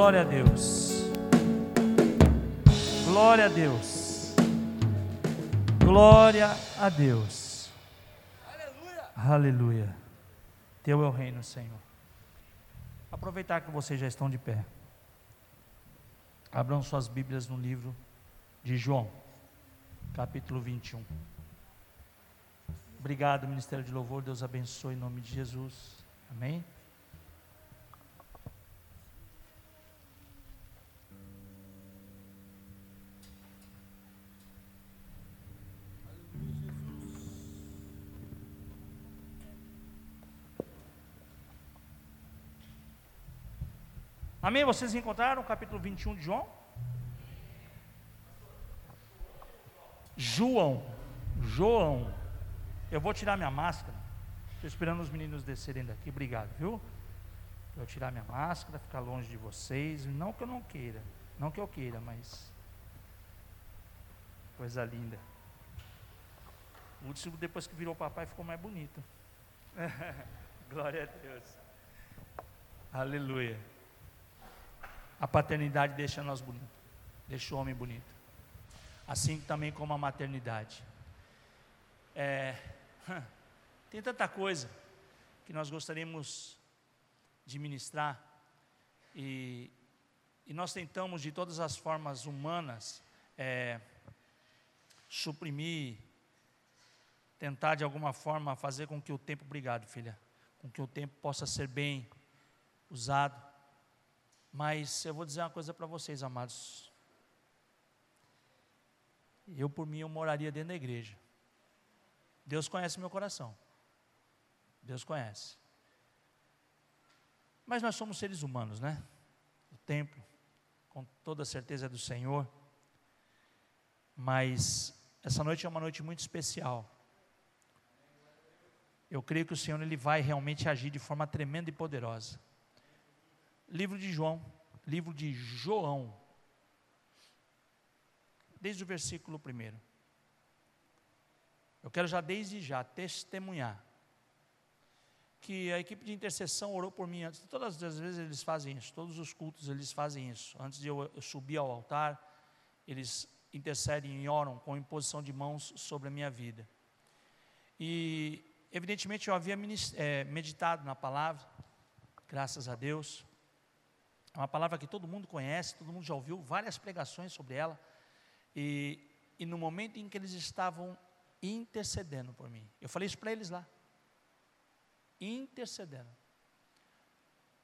Glória a Deus. Glória a Deus. Glória a Deus. Aleluia. Aleluia. Teu é o reino, Senhor. Aproveitar que vocês já estão de pé. Abram suas Bíblias no livro de João, capítulo 21. Obrigado, Ministério de Louvor. Deus abençoe em nome de Jesus. Amém. Amém? Vocês encontraram o capítulo 21 de João? João. João. Eu vou tirar minha máscara. Estou esperando os meninos descerem daqui. Obrigado, viu? Eu tirar minha máscara, ficar longe de vocês. Não que eu não queira. Não que eu queira, mas. Coisa linda. O depois que virou papai, ficou mais bonito. Glória a Deus. Aleluia. A paternidade deixa nós bonitos, deixa o homem bonito. Assim também como a maternidade. É, tem tanta coisa que nós gostaríamos de ministrar e, e nós tentamos de todas as formas humanas é, suprimir, tentar de alguma forma fazer com que o tempo, obrigado filha, com que o tempo possa ser bem usado mas eu vou dizer uma coisa para vocês, amados. Eu, por mim, eu moraria dentro da igreja. Deus conhece meu coração. Deus conhece. Mas nós somos seres humanos, né? O templo, com toda certeza, é do Senhor. Mas essa noite é uma noite muito especial. Eu creio que o Senhor ele vai realmente agir de forma tremenda e poderosa. Livro de João, livro de João, desde o versículo 1. Eu quero já desde já testemunhar que a equipe de intercessão orou por mim antes. Todas as vezes eles fazem isso, todos os cultos eles fazem isso. Antes de eu, subir ao altar, eles intercedem e oram com imposição de mãos sobre a minha vida. E, evidentemente, eu havia é, meditado na palavra, graças a Deus. É uma palavra que todo mundo conhece, todo mundo já ouviu várias pregações sobre ela. E, e no momento em que eles estavam intercedendo por mim, eu falei isso para eles lá. Intercedendo.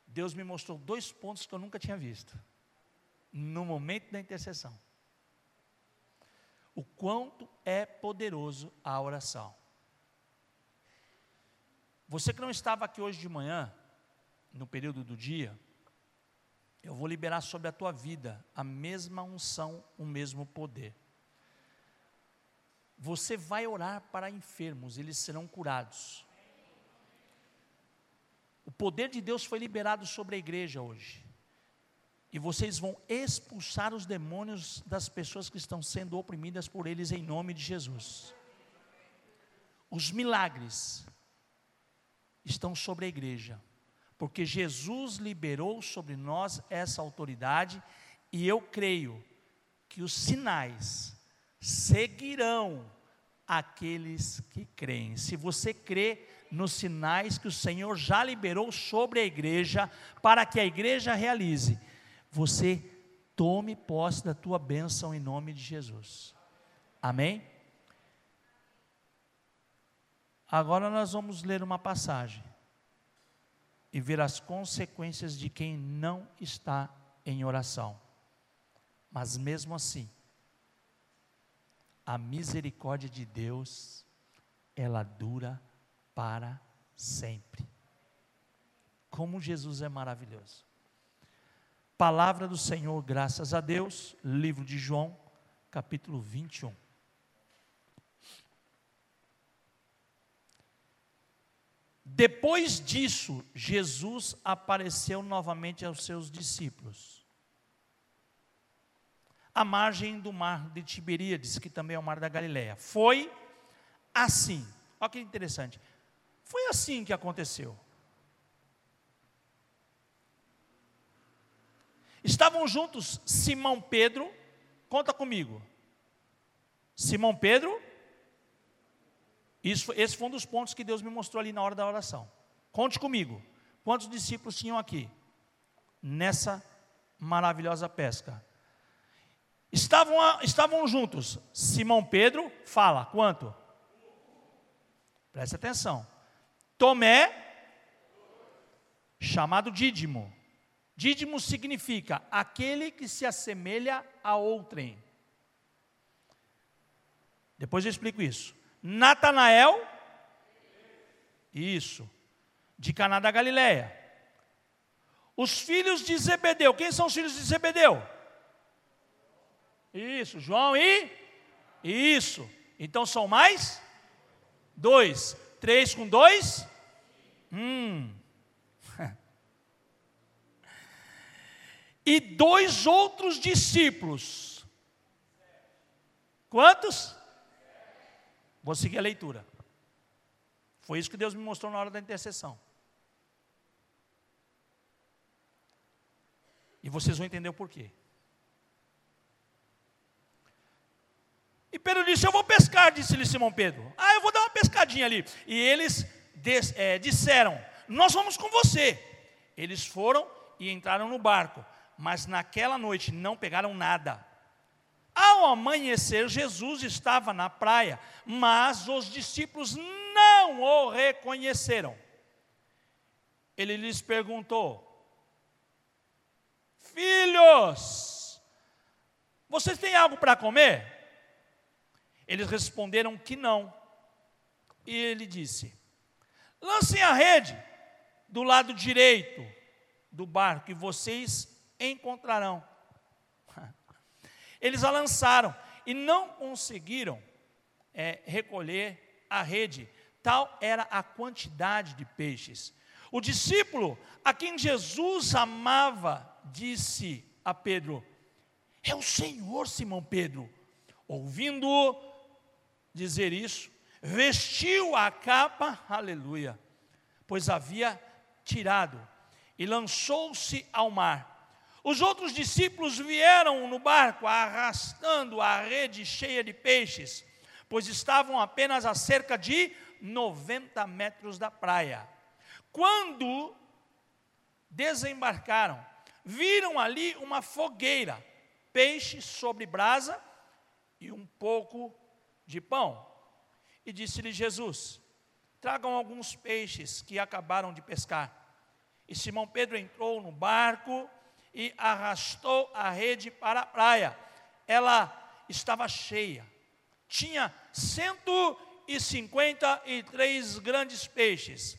Deus me mostrou dois pontos que eu nunca tinha visto. No momento da intercessão. O quanto é poderoso a oração. Você que não estava aqui hoje de manhã, no período do dia, eu vou liberar sobre a tua vida a mesma unção, o mesmo poder. Você vai orar para enfermos, eles serão curados. O poder de Deus foi liberado sobre a igreja hoje. E vocês vão expulsar os demônios das pessoas que estão sendo oprimidas por eles em nome de Jesus. Os milagres estão sobre a igreja porque Jesus liberou sobre nós essa autoridade e eu creio que os sinais seguirão aqueles que creem. Se você crê nos sinais que o Senhor já liberou sobre a igreja, para que a igreja realize, você tome posse da tua bênção em nome de Jesus. Amém? Agora nós vamos ler uma passagem e ver as consequências de quem não está em oração. Mas mesmo assim, a misericórdia de Deus, ela dura para sempre. Como Jesus é maravilhoso. Palavra do Senhor, graças a Deus, livro de João, capítulo 21. Depois disso, Jesus apareceu novamente aos seus discípulos. À margem do mar de Tiberíades, que também é o mar da Galileia. Foi assim. Olha que interessante. Foi assim que aconteceu. Estavam juntos Simão Pedro, conta comigo. Simão Pedro, isso, esse foi um dos pontos que Deus me mostrou ali na hora da oração. Conte comigo. Quantos discípulos tinham aqui? Nessa maravilhosa pesca. Estavam, estavam juntos. Simão Pedro, fala, quanto? Preste atenção. Tomé, chamado Dídimo. Dídimo significa aquele que se assemelha a outrem. Depois eu explico isso. Natanael, isso, de Caná da Galileia. Os filhos de Zebedeu, quem são os filhos de Zebedeu? Isso, João e isso. Então são mais dois. Três com dois? Hum. e dois outros discípulos. Quantos? Vou seguir a leitura. Foi isso que Deus me mostrou na hora da intercessão. E vocês vão entender o porquê. E Pedro disse: Eu vou pescar, disse-lhe Simão Pedro. Ah, eu vou dar uma pescadinha ali. E eles des, é, disseram: Nós vamos com você. Eles foram e entraram no barco, mas naquela noite não pegaram nada. Ao amanhecer, Jesus estava na praia, mas os discípulos não o reconheceram. Ele lhes perguntou: Filhos, vocês têm algo para comer? Eles responderam que não. E ele disse: Lancem a rede do lado direito do barco e vocês encontrarão. Eles a lançaram e não conseguiram é, recolher a rede, tal era a quantidade de peixes. O discípulo a quem Jesus amava disse a Pedro: É o Senhor, Simão Pedro. Ouvindo dizer isso, vestiu a capa, aleluia, pois havia tirado e lançou-se ao mar os outros discípulos vieram no barco arrastando a rede cheia de peixes, pois estavam apenas a cerca de 90 metros da praia. Quando desembarcaram, viram ali uma fogueira, peixe sobre brasa e um pouco de pão. E disse-lhe Jesus: Tragam alguns peixes que acabaram de pescar. E Simão Pedro entrou no barco e arrastou a rede para a praia. Ela estava cheia, tinha 153 grandes peixes.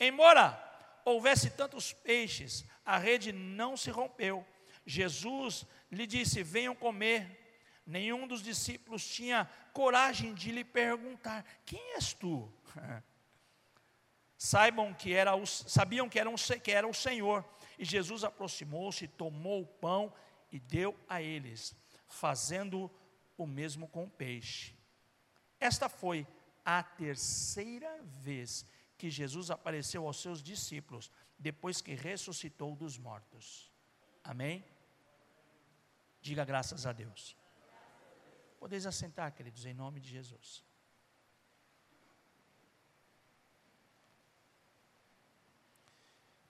Embora houvesse tantos peixes, a rede não se rompeu. Jesus lhe disse: Venham comer. Nenhum dos discípulos tinha coragem de lhe perguntar: Quem és tu? Saibam que era o, sabiam que era, um, que era o Senhor. E Jesus aproximou-se, tomou o pão e deu a eles, fazendo o mesmo com o peixe. Esta foi a terceira vez que Jesus apareceu aos seus discípulos, depois que ressuscitou dos mortos. Amém? Diga graças a Deus. Podeis assentar, queridos, em nome de Jesus.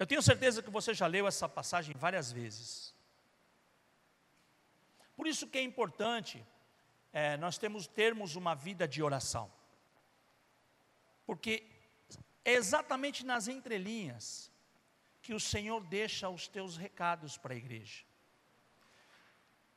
Eu tenho certeza que você já leu essa passagem várias vezes. Por isso que é importante é, nós temos, termos uma vida de oração. Porque é exatamente nas entrelinhas que o Senhor deixa os teus recados para a igreja.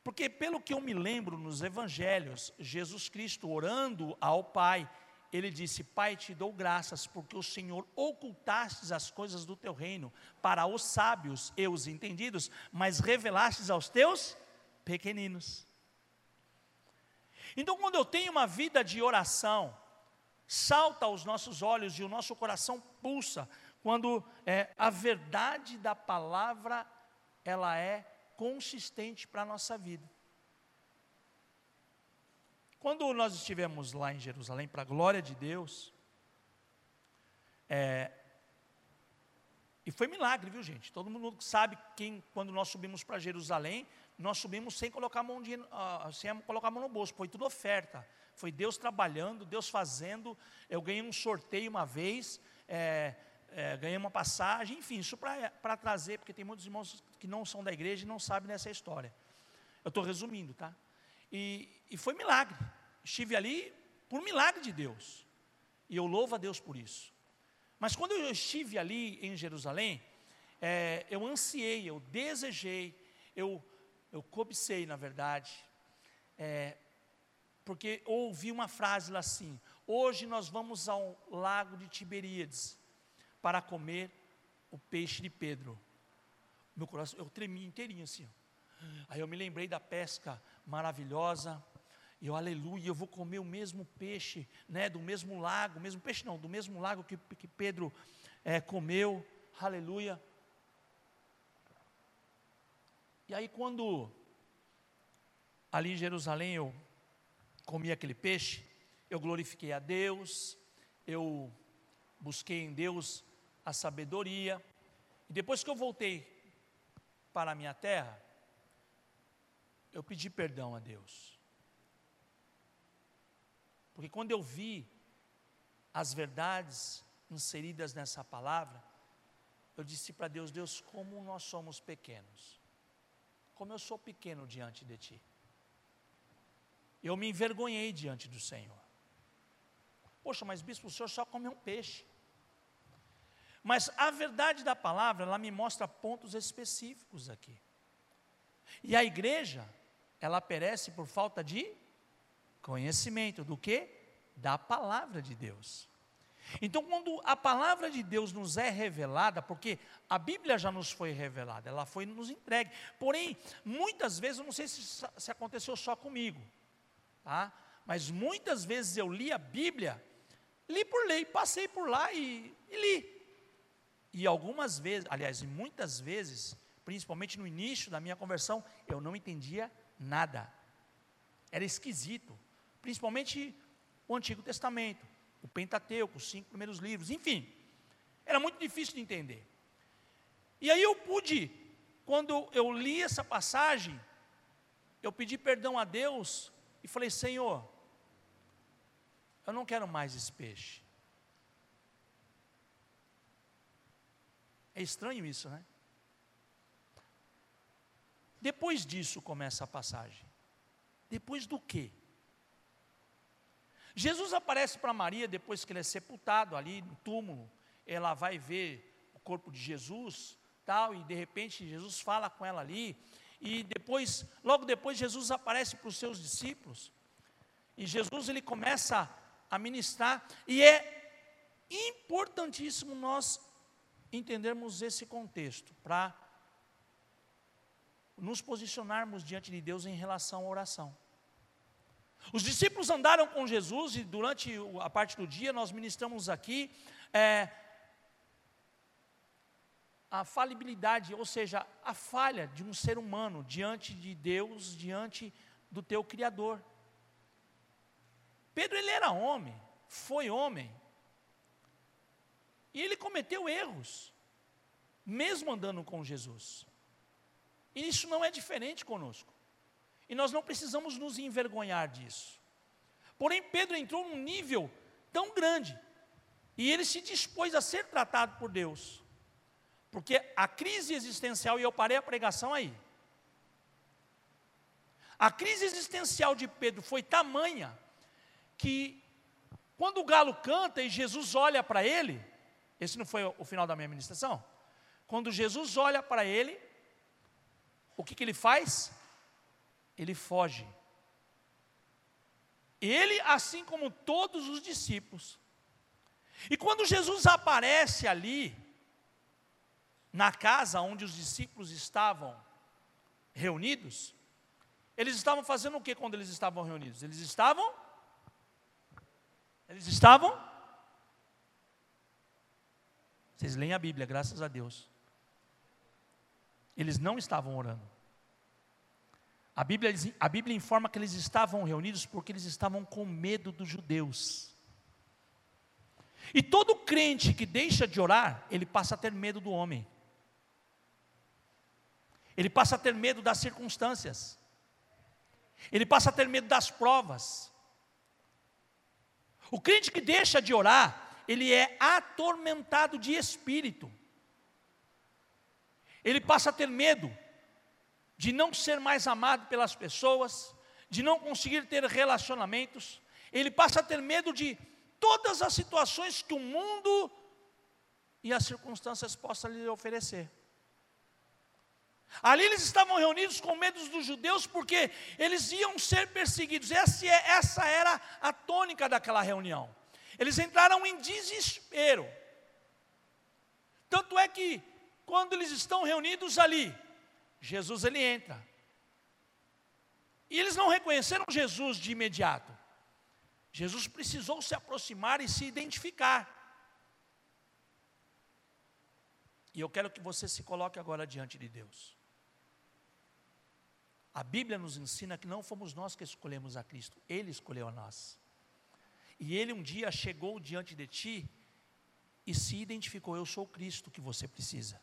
Porque, pelo que eu me lembro nos evangelhos, Jesus Cristo orando ao Pai, ele disse: Pai, te dou graças porque o Senhor ocultastes as coisas do teu reino para os sábios e os entendidos, mas revelastes aos teus pequeninos. Então, quando eu tenho uma vida de oração, salta aos nossos olhos e o nosso coração pulsa quando é, a verdade da palavra ela é consistente para a nossa vida. Quando nós estivemos lá em Jerusalém, para a glória de Deus, é, E foi milagre, viu gente? Todo mundo sabe que quando nós subimos para Jerusalém, nós subimos sem colocar, a mão de, uh, sem colocar mão no bolso, foi tudo oferta. Foi Deus trabalhando, Deus fazendo. Eu ganhei um sorteio uma vez, é, é, ganhei uma passagem, enfim, isso para trazer, porque tem muitos irmãos que não são da igreja e não sabem dessa história. Eu estou resumindo, tá? E, e foi milagre. Estive ali por milagre de Deus. E eu louvo a Deus por isso. Mas quando eu estive ali em Jerusalém, é, eu ansiei, eu desejei, eu, eu cobicei, na verdade, é, porque ouvi uma frase lá assim: hoje nós vamos ao lago de Tiberíades para comer o peixe de Pedro. Meu coração, eu tremi inteirinho assim. Aí eu me lembrei da pesca maravilhosa, e eu, aleluia, eu vou comer o mesmo peixe, né, do mesmo lago, mesmo peixe não, do mesmo lago que, que Pedro é, comeu, aleluia. E aí quando, ali em Jerusalém, eu comi aquele peixe, eu glorifiquei a Deus, eu busquei em Deus a sabedoria, e depois que eu voltei para a minha terra, eu pedi perdão a Deus. Porque quando eu vi as verdades inseridas nessa palavra, eu disse para Deus: Deus, como nós somos pequenos, como eu sou pequeno diante de Ti. Eu me envergonhei diante do Senhor. Poxa, mas bispo, o senhor só comeu um peixe. Mas a verdade da palavra, ela me mostra pontos específicos aqui. E a igreja, ela perece por falta de Conhecimento do que? Da palavra de Deus. Então, quando a palavra de Deus nos é revelada, porque a Bíblia já nos foi revelada, ela foi nos entregue. Porém, muitas vezes, eu não sei se, se aconteceu só comigo, tá? mas muitas vezes eu li a Bíblia, li por lei, passei por lá e, e li. E algumas vezes, aliás, e muitas vezes, principalmente no início da minha conversão, eu não entendia nada. Era esquisito principalmente o Antigo Testamento, o Pentateuco, os cinco primeiros livros, enfim, era muito difícil de entender. E aí eu pude, quando eu li essa passagem, eu pedi perdão a Deus e falei: Senhor, eu não quero mais esse peixe. É estranho isso, né? Depois disso começa a passagem. Depois do quê? Jesus aparece para Maria depois que ele é sepultado ali no túmulo. Ela vai ver o corpo de Jesus, tal, e de repente Jesus fala com ela ali. E depois, logo depois, Jesus aparece para os seus discípulos. E Jesus ele começa a ministrar. E é importantíssimo nós entendermos esse contexto para nos posicionarmos diante de Deus em relação à oração. Os discípulos andaram com Jesus e durante a parte do dia nós ministramos aqui é, a falibilidade, ou seja, a falha de um ser humano diante de Deus, diante do teu Criador. Pedro ele era homem, foi homem, e ele cometeu erros, mesmo andando com Jesus. E isso não é diferente conosco. E nós não precisamos nos envergonhar disso. Porém, Pedro entrou num nível tão grande, e ele se dispôs a ser tratado por Deus. Porque a crise existencial, e eu parei a pregação aí. A crise existencial de Pedro foi tamanha que quando o galo canta e Jesus olha para ele, esse não foi o final da minha ministração? Quando Jesus olha para ele, o que, que ele faz? Ele foge. Ele, assim como todos os discípulos. E quando Jesus aparece ali, na casa onde os discípulos estavam reunidos, eles estavam fazendo o que quando eles estavam reunidos? Eles estavam. Eles estavam. Vocês leem a Bíblia, graças a Deus. Eles não estavam orando. A Bíblia, a Bíblia informa que eles estavam reunidos porque eles estavam com medo dos judeus. E todo crente que deixa de orar, ele passa a ter medo do homem. Ele passa a ter medo das circunstâncias. Ele passa a ter medo das provas. O crente que deixa de orar, ele é atormentado de espírito. Ele passa a ter medo de não ser mais amado pelas pessoas, de não conseguir ter relacionamentos. Ele passa a ter medo de todas as situações que o mundo e as circunstâncias possam lhe oferecer. Ali eles estavam reunidos com medo dos judeus, porque eles iam ser perseguidos. Essa, é, essa era a tônica daquela reunião. Eles entraram em desespero. Tanto é que, quando eles estão reunidos ali, Jesus ele entra. E eles não reconheceram Jesus de imediato. Jesus precisou se aproximar e se identificar. E eu quero que você se coloque agora diante de Deus. A Bíblia nos ensina que não fomos nós que escolhemos a Cristo, Ele escolheu a nós. E Ele um dia chegou diante de ti e se identificou: Eu sou o Cristo que você precisa.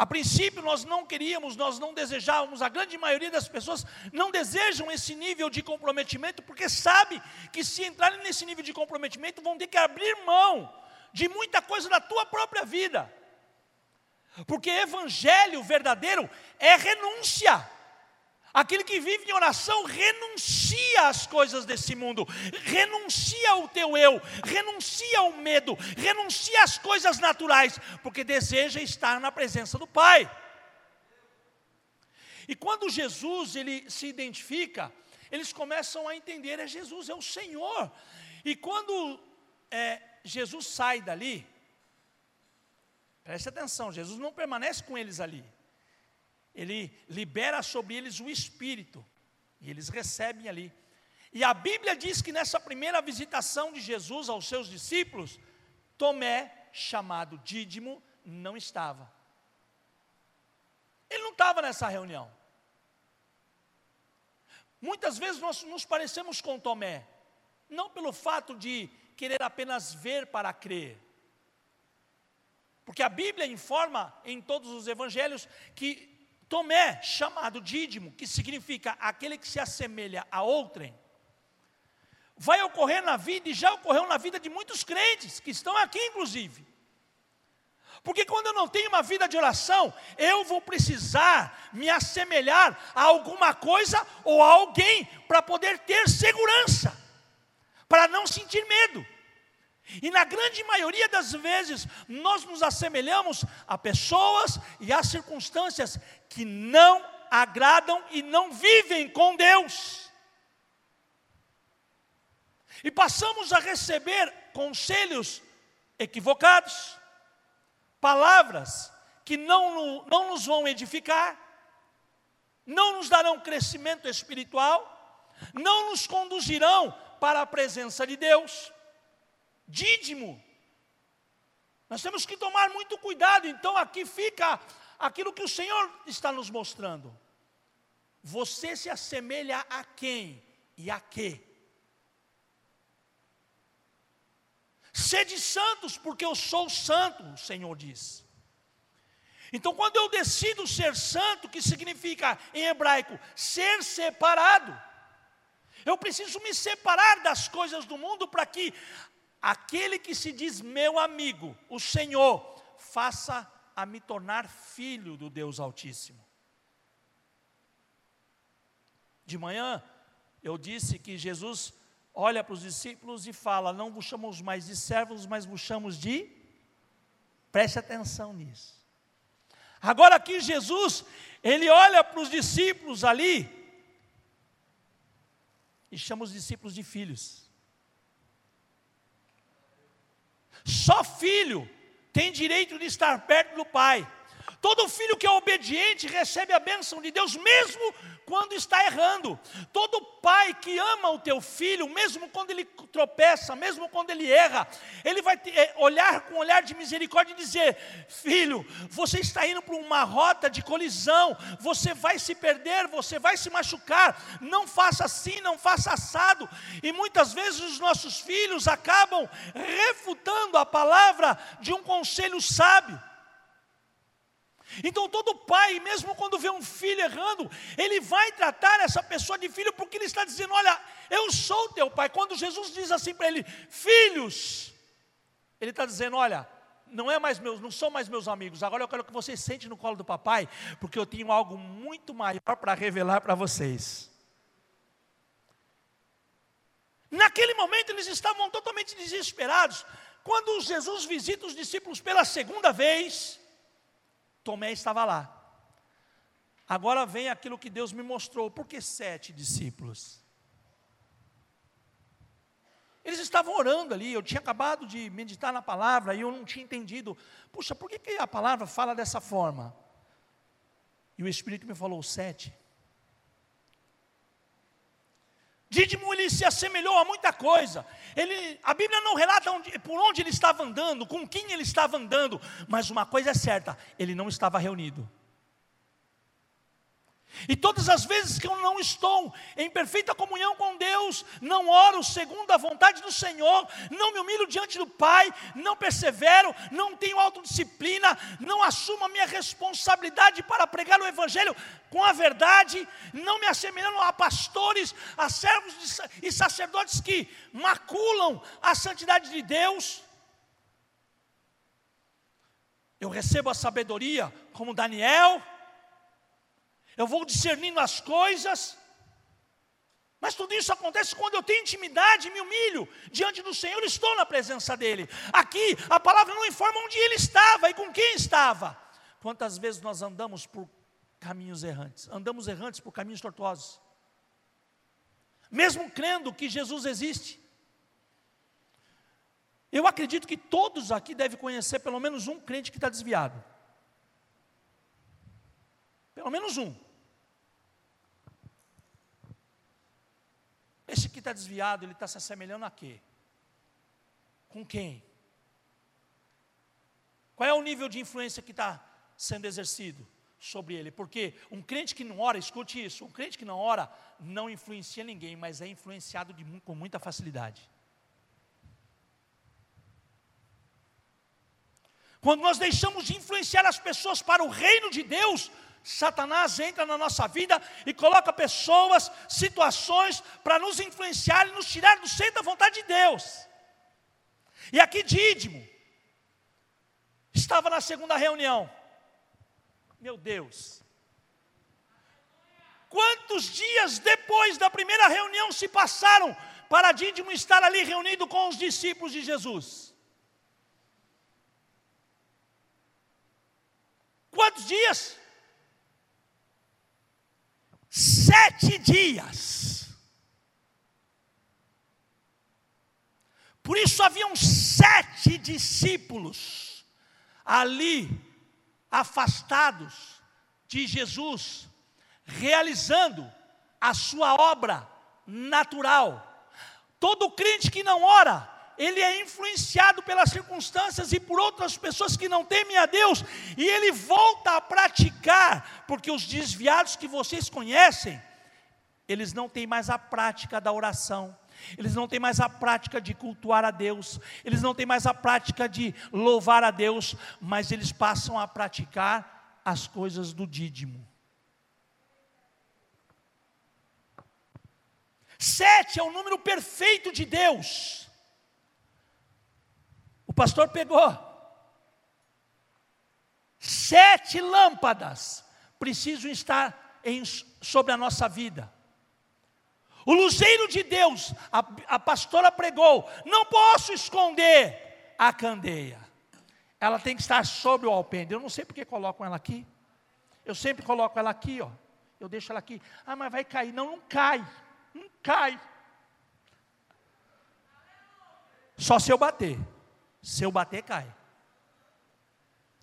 A princípio nós não queríamos, nós não desejávamos, a grande maioria das pessoas não desejam esse nível de comprometimento, porque sabe que se entrarem nesse nível de comprometimento vão ter que abrir mão de muita coisa da tua própria vida. Porque evangelho verdadeiro é renúncia. Aquele que vive em oração renuncia às coisas desse mundo, renuncia ao teu eu, renuncia ao medo, renuncia às coisas naturais, porque deseja estar na presença do Pai. E quando Jesus ele se identifica, eles começam a entender: é Jesus, é o Senhor. E quando é, Jesus sai dali, Preste atenção, Jesus não permanece com eles ali. Ele libera sobre eles o Espírito. E eles recebem ali. E a Bíblia diz que nessa primeira visitação de Jesus aos seus discípulos, Tomé, chamado Dídimo, não estava. Ele não estava nessa reunião. Muitas vezes nós nos parecemos com Tomé, não pelo fato de querer apenas ver para crer, porque a Bíblia informa em todos os evangelhos que Tomé, chamado Dídimo, que significa aquele que se assemelha a outrem, vai ocorrer na vida e já ocorreu na vida de muitos crentes, que estão aqui inclusive. Porque quando eu não tenho uma vida de oração, eu vou precisar me assemelhar a alguma coisa ou a alguém para poder ter segurança, para não sentir medo. E na grande maioria das vezes, nós nos assemelhamos a pessoas e a circunstâncias que não agradam e não vivem com Deus. E passamos a receber conselhos equivocados, palavras que não, não nos vão edificar, não nos darão crescimento espiritual, não nos conduzirão para a presença de Deus dídimo. Nós temos que tomar muito cuidado, então aqui fica aquilo que o Senhor está nos mostrando. Você se assemelha a quem e a quê? Sede santos, porque eu sou santo, o Senhor diz. Então, quando eu decido ser santo, que significa em hebraico ser separado, eu preciso me separar das coisas do mundo para que aquele que se diz meu amigo, o Senhor, faça a me tornar filho do Deus Altíssimo. De manhã, eu disse que Jesus olha para os discípulos e fala: Não vos chamamos mais de servos, mas vos chamamos de. Preste atenção nisso. Agora aqui Jesus, ele olha para os discípulos ali e chama os discípulos de filhos. Só filho tem direito de estar perto do pai. Todo filho que é obediente recebe a bênção de Deus, mesmo quando está errando. Todo pai que ama o teu filho, mesmo quando ele tropeça, mesmo quando ele erra, ele vai ter, olhar com um olhar de misericórdia e dizer: Filho, você está indo para uma rota de colisão, você vai se perder, você vai se machucar. Não faça assim, não faça assado. E muitas vezes os nossos filhos acabam refutando a palavra de um conselho sábio. Então, todo pai, mesmo quando vê um filho errando, ele vai tratar essa pessoa de filho, porque ele está dizendo: Olha, eu sou teu pai. Quando Jesus diz assim para ele, filhos, ele está dizendo: Olha, não é mais meus, não são mais meus amigos. Agora eu quero que vocês sentem no colo do papai, porque eu tenho algo muito maior para revelar para vocês. Naquele momento eles estavam totalmente desesperados. Quando Jesus visita os discípulos pela segunda vez, Tomé estava lá. Agora vem aquilo que Deus me mostrou. Por que sete discípulos? Eles estavam orando ali, eu tinha acabado de meditar na palavra e eu não tinha entendido. Puxa, por que, que a palavra fala dessa forma? E o Espírito me falou: sete. Dídimo ele se assemelhou a muita coisa. Ele, a Bíblia não relata onde, por onde ele estava andando, com quem ele estava andando, mas uma coisa é certa: ele não estava reunido. E todas as vezes que eu não estou em perfeita comunhão com Deus, não oro segundo a vontade do Senhor, não me humilho diante do Pai, não persevero, não tenho autodisciplina, não assumo a minha responsabilidade para pregar o Evangelho com a verdade, não me assemelhando a pastores, a servos e sacerdotes que maculam a santidade de Deus. Eu recebo a sabedoria como Daniel, eu vou discernindo as coisas. Mas tudo isso acontece quando eu tenho intimidade, me humilho diante do Senhor, estou na presença dEle. Aqui a palavra não informa onde ele estava e com quem estava. Quantas vezes nós andamos por caminhos errantes, andamos errantes por caminhos tortuosos, mesmo crendo que Jesus existe. Eu acredito que todos aqui devem conhecer pelo menos um crente que está desviado. Pelo menos um. Esse que está desviado, ele está se assemelhando a quê? Com quem? Qual é o nível de influência que está sendo exercido sobre ele? Porque um crente que não ora, escute isso, um crente que não ora não influencia ninguém, mas é influenciado de, com muita facilidade. Quando nós deixamos de influenciar as pessoas para o reino de Deus, Satanás entra na nossa vida e coloca pessoas, situações para nos influenciar e nos tirar do centro da vontade de Deus. E aqui Dídimo estava na segunda reunião. Meu Deus. Quantos dias depois da primeira reunião se passaram para Dídimo estar ali reunido com os discípulos de Jesus? Quantos dias? Sete dias. Por isso haviam sete discípulos ali, afastados de Jesus, realizando a sua obra natural. Todo crente que não ora, ele é influenciado pelas circunstâncias e por outras pessoas que não temem a Deus, e ele volta a praticar, porque os desviados que vocês conhecem, eles não têm mais a prática da oração, eles não têm mais a prática de cultuar a Deus, eles não têm mais a prática de louvar a Deus, mas eles passam a praticar as coisas do dídimo. Sete é o número perfeito de Deus. O pastor pegou sete lâmpadas precisam estar em, sobre a nossa vida. O luzeiro de Deus, a, a pastora pregou, não posso esconder a candeia. Ela tem que estar sobre o alpendre. Eu não sei porque colocam ela aqui. Eu sempre coloco ela aqui, ó. Eu deixo ela aqui. Ah, mas vai cair. Não, não cai. Não cai. Só se eu bater. Se eu bater, cai.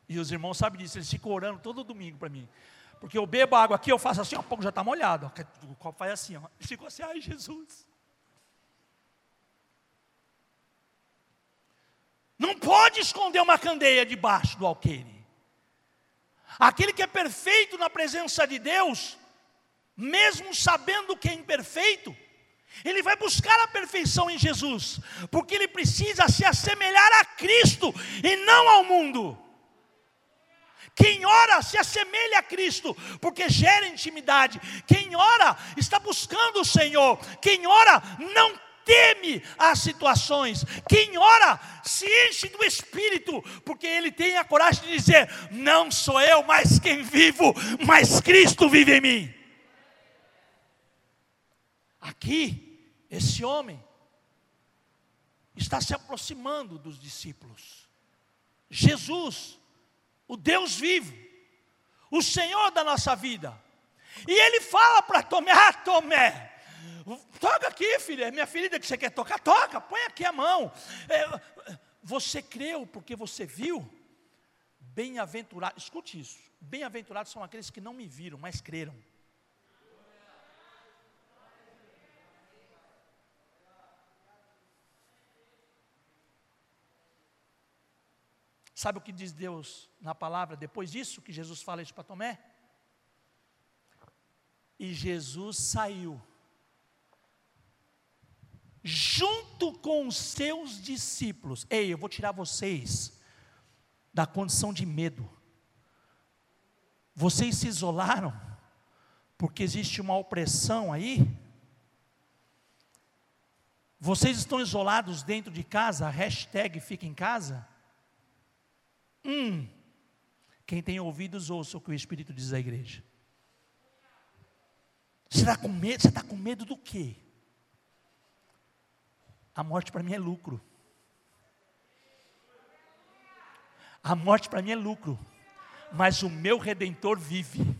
E os irmãos sabem disso, eles ficam orando todo domingo para mim. Porque eu bebo água aqui, eu faço assim, ó, já está molhado. O copo faz assim, ó. E fico assim, ai Jesus. Não pode esconder uma candeia debaixo do alqueire. Aquele que é perfeito na presença de Deus, mesmo sabendo que é imperfeito, ele vai buscar a perfeição em Jesus, porque ele precisa se assemelhar a Cristo e não ao mundo. Quem ora se assemelha a Cristo, porque gera intimidade. Quem ora está buscando o Senhor. Quem ora não teme as situações. Quem ora se enche do Espírito, porque ele tem a coragem de dizer: Não sou eu mais quem vivo, mas Cristo vive em mim. Aqui, esse homem está se aproximando dos discípulos. Jesus, o Deus vivo, o Senhor da nossa vida. E ele fala para Tomé: Ah, Tomé, toca aqui, filha, é minha ferida que você quer tocar, toca, põe aqui a mão. É, você creu porque você viu? Bem-aventurado, escute isso: bem-aventurados são aqueles que não me viram, mas creram. Sabe o que diz Deus na palavra depois disso, que Jesus fala isso para Tomé? E Jesus saiu, junto com os seus discípulos. Ei, eu vou tirar vocês da condição de medo. Vocês se isolaram, porque existe uma opressão aí. Vocês estão isolados dentro de casa, hashtag fica em casa. Hum, quem tem ouvidos, ouça o que o Espírito diz à igreja. Você está com medo? Você está com medo do quê? A morte para mim é lucro. A morte para mim é lucro. Mas o meu redentor vive.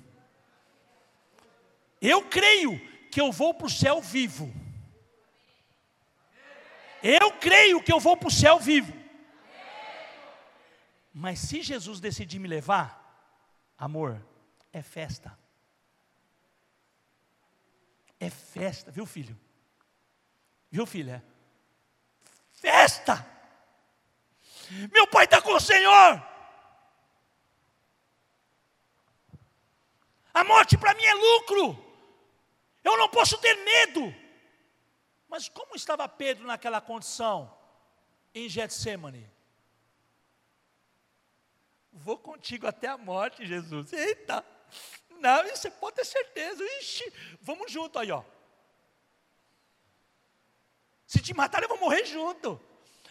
Eu creio que eu vou para o céu vivo. Eu creio que eu vou para o céu vivo. Mas se Jesus decidir me levar, amor, é festa. É festa, viu filho? Viu filha? Festa! Meu pai está com o Senhor. A morte para mim é lucro. Eu não posso ter medo. Mas como estava Pedro naquela condição em Getsemane? Vou contigo até a morte, Jesus. Eita! Não, você pode ter certeza. Ixi, vamos junto aí, ó. Se te matar, eu vou morrer junto.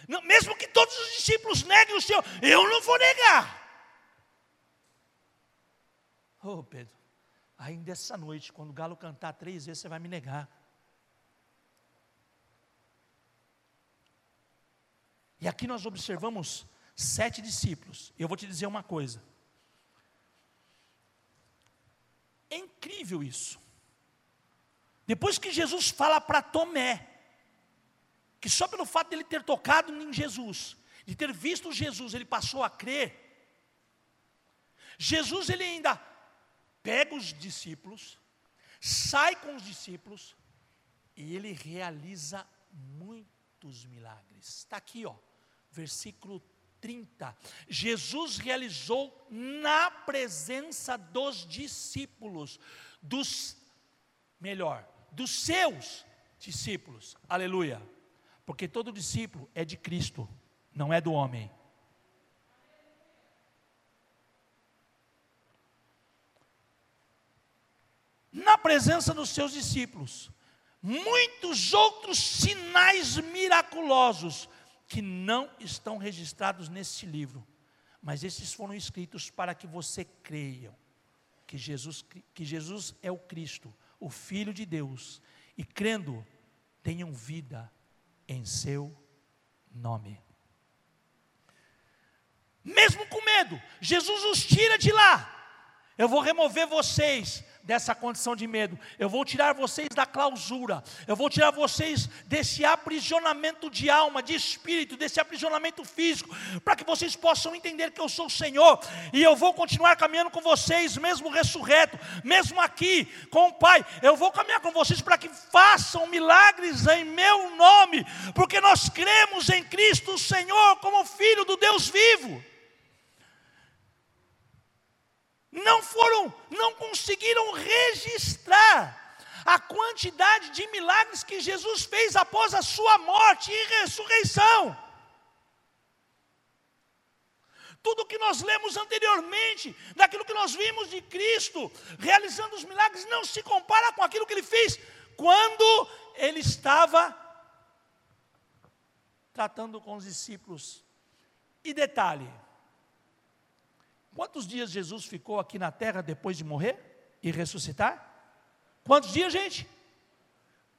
Não, mesmo que todos os discípulos neguem o Senhor, eu não vou negar. Oh, Pedro, ainda essa noite, quando o galo cantar três vezes, você vai me negar. E aqui nós observamos sete discípulos. Eu vou te dizer uma coisa. É incrível isso. Depois que Jesus fala para Tomé, que só pelo fato dele ter tocado em Jesus, de ter visto Jesus, ele passou a crer. Jesus ele ainda pega os discípulos, sai com os discípulos e ele realiza muitos milagres. Está aqui, ó, versículo 30. Jesus realizou na presença dos discípulos, dos, melhor, dos seus discípulos. Aleluia. Porque todo discípulo é de Cristo, não é do homem. Na presença dos seus discípulos, muitos outros sinais miraculosos que não estão registrados neste livro, mas esses foram escritos para que você creia que Jesus, que Jesus é o Cristo, o Filho de Deus, e crendo, tenham vida em seu nome. Mesmo com medo, Jesus os tira de lá. Eu vou remover vocês dessa condição de medo. Eu vou tirar vocês da clausura. Eu vou tirar vocês desse aprisionamento de alma, de espírito, desse aprisionamento físico, para que vocês possam entender que eu sou o Senhor e eu vou continuar caminhando com vocês, mesmo ressurreto, mesmo aqui com o Pai. Eu vou caminhar com vocês para que façam milagres em meu nome, porque nós cremos em Cristo Senhor como filho do Deus vivo não foram, não conseguiram registrar a quantidade de milagres que Jesus fez após a sua morte e ressurreição. Tudo que nós lemos anteriormente, daquilo que nós vimos de Cristo, realizando os milagres, não se compara com aquilo que ele fez quando ele estava tratando com os discípulos. E detalhe, Quantos dias Jesus ficou aqui na terra depois de morrer e ressuscitar? Quantos dias, gente?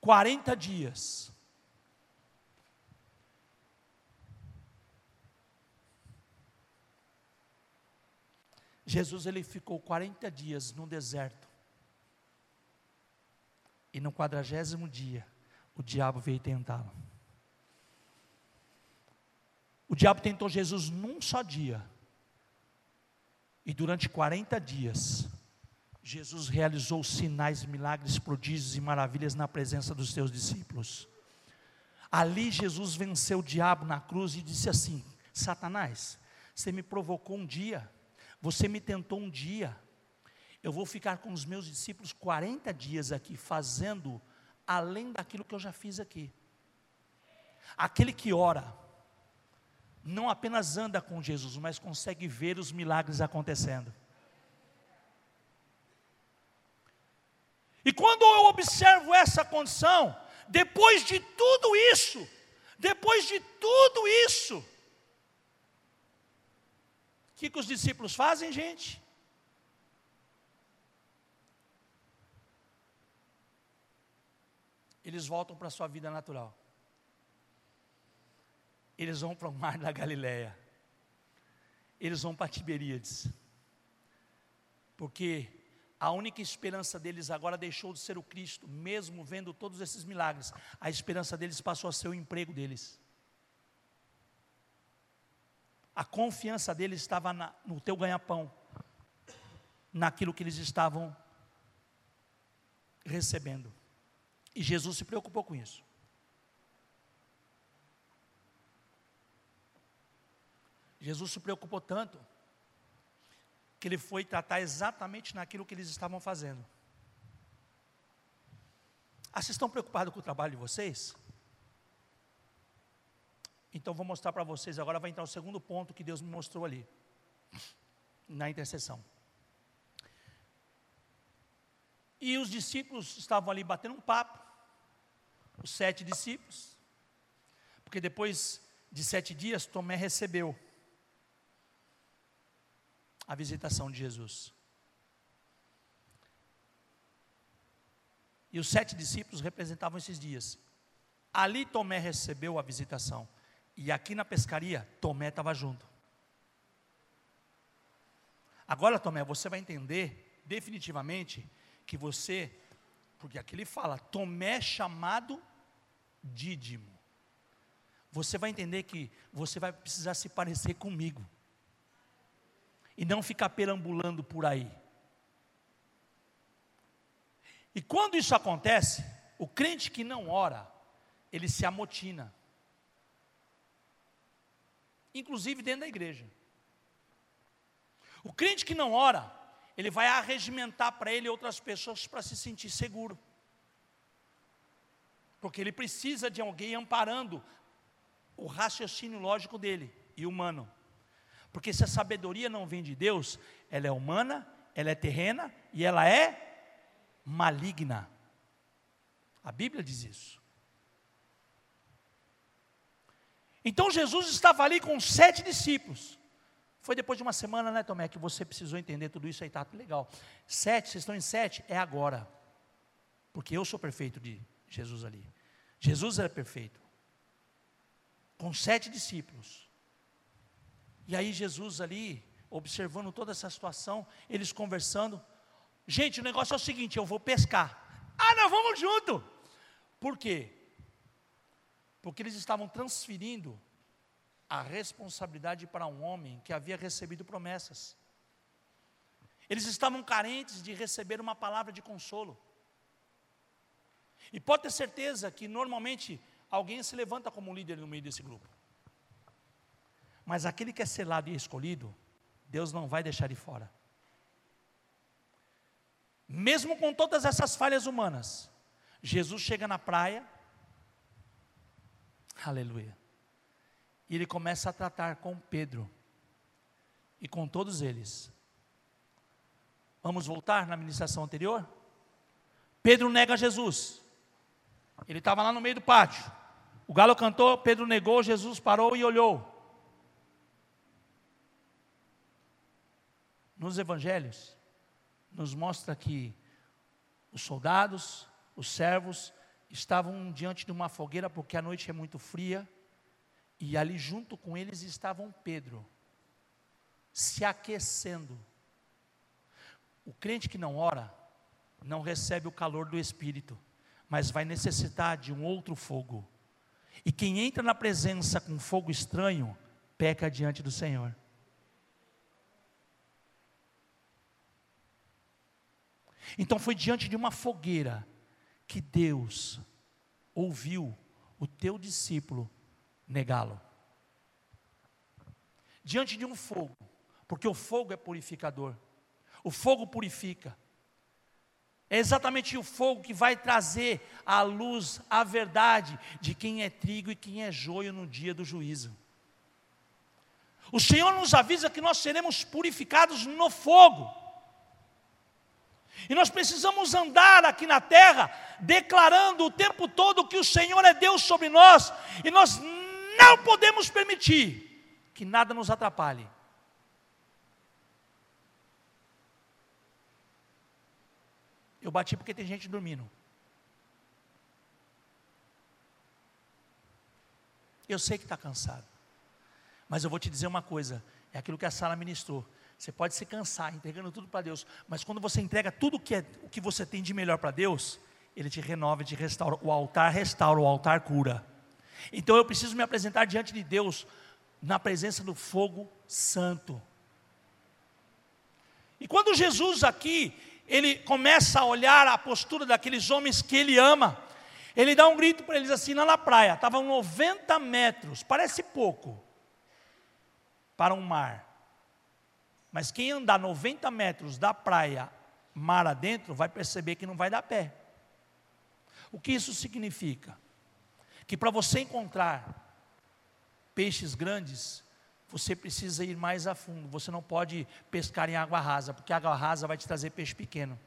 40 dias. Jesus ele ficou 40 dias no deserto. E no quadragésimo dia, o diabo veio tentá-lo. O diabo tentou Jesus num só dia. E durante 40 dias, Jesus realizou sinais, milagres, prodígios e maravilhas na presença dos seus discípulos. Ali Jesus venceu o diabo na cruz e disse assim: Satanás, você me provocou um dia, você me tentou um dia, eu vou ficar com os meus discípulos 40 dias aqui, fazendo além daquilo que eu já fiz aqui. Aquele que ora, não apenas anda com Jesus, mas consegue ver os milagres acontecendo. E quando eu observo essa condição, depois de tudo isso, depois de tudo isso, o que, que os discípulos fazem, gente? Eles voltam para a sua vida natural eles vão para o mar da Galileia. Eles vão para Tiberíades. Porque a única esperança deles agora deixou de ser o Cristo, mesmo vendo todos esses milagres. A esperança deles passou a ser o emprego deles. A confiança deles estava na, no teu ganha-pão, naquilo que eles estavam recebendo. E Jesus se preocupou com isso. Jesus se preocupou tanto que ele foi tratar exatamente naquilo que eles estavam fazendo. Ah, vocês estão preocupados com o trabalho de vocês? Então vou mostrar para vocês agora, vai entrar o segundo ponto que Deus me mostrou ali, na intercessão. E os discípulos estavam ali batendo um papo, os sete discípulos, porque depois de sete dias Tomé recebeu a visitação de Jesus. E os sete discípulos representavam esses dias. Ali Tomé recebeu a visitação. E aqui na pescaria, Tomé estava junto. Agora, Tomé, você vai entender definitivamente que você, porque aqui ele fala, Tomé chamado Dídimo. Você vai entender que você vai precisar se parecer comigo e não ficar perambulando por aí. E quando isso acontece, o crente que não ora, ele se amotina. Inclusive dentro da igreja. O crente que não ora, ele vai arregimentar para ele outras pessoas para se sentir seguro. Porque ele precisa de alguém amparando o raciocínio lógico dele e humano. Porque se a sabedoria não vem de Deus, ela é humana, ela é terrena e ela é maligna. A Bíblia diz isso. Então Jesus estava ali com sete discípulos. Foi depois de uma semana, né, Tomé, que você precisou entender tudo isso aí, tá legal. Sete, vocês estão em sete? É agora. Porque eu sou perfeito de Jesus ali. Jesus era perfeito. Com sete discípulos. E aí Jesus ali, observando toda essa situação, eles conversando, Gente, o negócio é o seguinte: eu vou pescar. Ah, nós vamos junto. Por quê? Porque eles estavam transferindo a responsabilidade para um homem que havia recebido promessas. Eles estavam carentes de receber uma palavra de consolo. E pode ter certeza que normalmente alguém se levanta como líder no meio desse grupo. Mas aquele que é selado e escolhido, Deus não vai deixar de fora. Mesmo com todas essas falhas humanas, Jesus chega na praia, aleluia, e ele começa a tratar com Pedro e com todos eles. Vamos voltar na ministração anterior? Pedro nega Jesus. Ele estava lá no meio do pátio. O galo cantou, Pedro negou, Jesus parou e olhou. Nos evangelhos, nos mostra que os soldados, os servos, estavam diante de uma fogueira porque a noite é muito fria, e ali junto com eles estavam Pedro, se aquecendo. O crente que não ora, não recebe o calor do Espírito mas vai necessitar de um outro fogo. E quem entra na presença com fogo estranho, peca diante do Senhor. Então foi diante de uma fogueira que Deus ouviu o teu discípulo negá-lo. Diante de um fogo, porque o fogo é purificador, o fogo purifica. É exatamente o fogo que vai trazer à luz a verdade de quem é trigo e quem é joio no dia do juízo. O Senhor nos avisa que nós seremos purificados no fogo. E nós precisamos andar aqui na terra declarando o tempo todo que o Senhor é Deus sobre nós e nós não podemos permitir que nada nos atrapalhe. Eu bati porque tem gente dormindo. Eu sei que está cansado. Mas eu vou te dizer uma coisa: é aquilo que a Sara ministrou. Você pode se cansar entregando tudo para Deus, mas quando você entrega tudo que é, o que você tem de melhor para Deus, Ele te renova e te restaura. O altar restaura, o altar cura. Então eu preciso me apresentar diante de Deus na presença do fogo santo. E quando Jesus aqui, ele começa a olhar a postura daqueles homens que ele ama. Ele dá um grito para eles assim, lá na praia, estavam 90 metros, parece pouco, para um mar. Mas quem andar 90 metros da praia, mar adentro, vai perceber que não vai dar pé. O que isso significa? Que para você encontrar peixes grandes, você precisa ir mais a fundo. Você não pode pescar em água rasa, porque a água rasa vai te trazer peixe pequeno.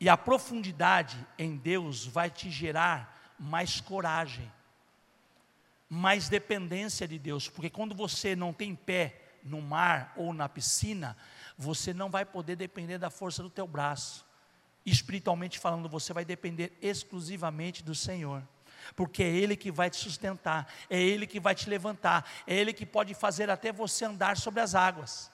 E a profundidade em Deus vai te gerar mais coragem, mais dependência de Deus, porque quando você não tem pé no mar ou na piscina, você não vai poder depender da força do teu braço. Espiritualmente falando, você vai depender exclusivamente do Senhor porque é Ele que vai te sustentar, é Ele que vai te levantar, é Ele que pode fazer até você andar sobre as águas.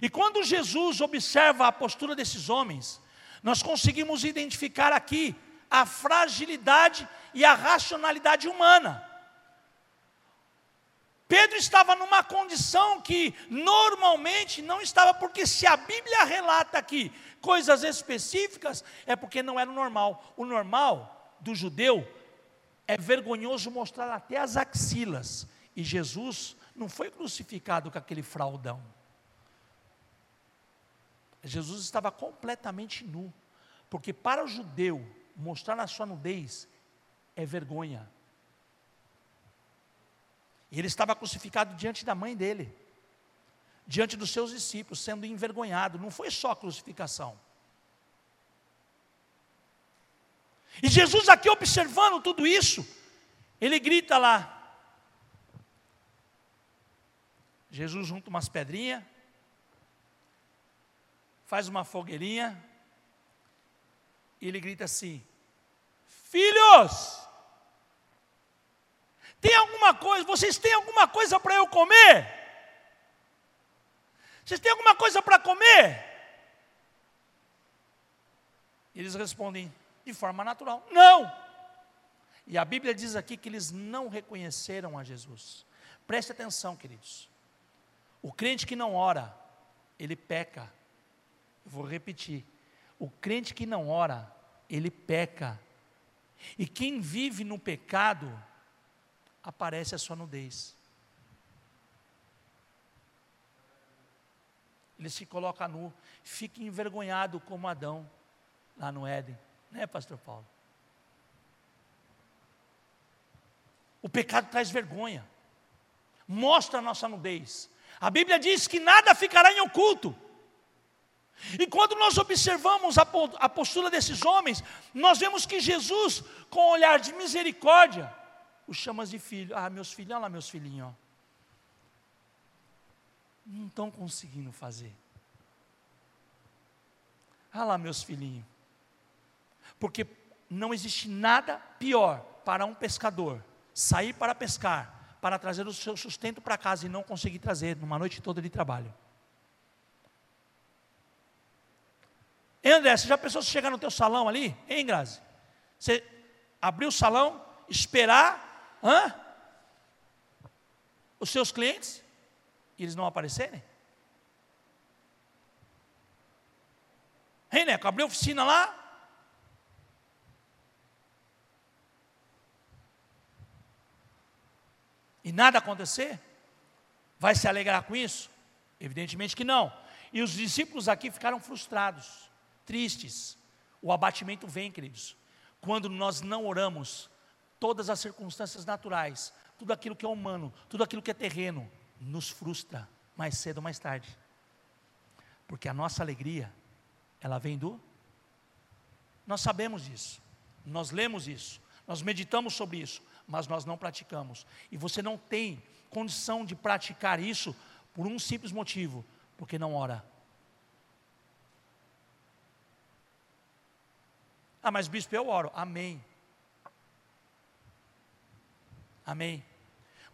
E quando Jesus observa a postura desses homens, nós conseguimos identificar aqui a fragilidade e a racionalidade humana. Pedro estava numa condição que normalmente não estava, porque se a Bíblia relata aqui coisas específicas, é porque não era o normal. O normal do judeu é vergonhoso mostrar até as axilas. E Jesus não foi crucificado com aquele fraldão. Jesus estava completamente nu. Porque para o judeu, mostrar a sua nudez é vergonha. E ele estava crucificado diante da mãe dele, diante dos seus discípulos, sendo envergonhado. Não foi só a crucificação. E Jesus aqui observando tudo isso, ele grita lá. Jesus junta umas pedrinhas, faz uma fogueirinha, e ele grita assim: Filhos, tem alguma coisa, vocês têm alguma coisa para eu comer? Vocês têm alguma coisa para comer? Eles respondem de forma natural: Não. E a Bíblia diz aqui que eles não reconheceram a Jesus. Preste atenção, queridos. O crente que não ora, ele peca. Eu vou repetir. O crente que não ora, ele peca. E quem vive no pecado, aparece a sua nudez. Ele se coloca nu, fica envergonhado como Adão, lá no Éden, né, Pastor Paulo? O pecado traz vergonha, mostra a nossa nudez. A Bíblia diz que nada ficará em oculto. E quando nós observamos a postura desses homens, nós vemos que Jesus, com um olhar de misericórdia, os chama de filho. Ah, meus filhos, olha lá meus filhinhos. Ó. Não estão conseguindo fazer. Olha lá meus filhinhos. Porque não existe nada pior para um pescador sair para pescar, para trazer o seu sustento para casa e não conseguir trazer numa noite toda de trabalho. Hein, André, você já pensou se chegar no teu salão ali? Hein, Grazi? Você abrir o salão, esperar hã? os seus clientes e eles não aparecerem? Hein, Neco? Abriu oficina lá, e nada acontecer? Vai se alegrar com isso? Evidentemente que não. E os discípulos aqui ficaram frustrados tristes. O abatimento vem, queridos. Quando nós não oramos, todas as circunstâncias naturais, tudo aquilo que é humano, tudo aquilo que é terreno, nos frustra mais cedo ou mais tarde. Porque a nossa alegria, ela vem do. Nós sabemos disso, nós lemos isso, nós meditamos sobre isso, mas nós não praticamos. E você não tem condição de praticar isso por um simples motivo: porque não ora. Ah, mas bispo, eu oro. Amém. Amém.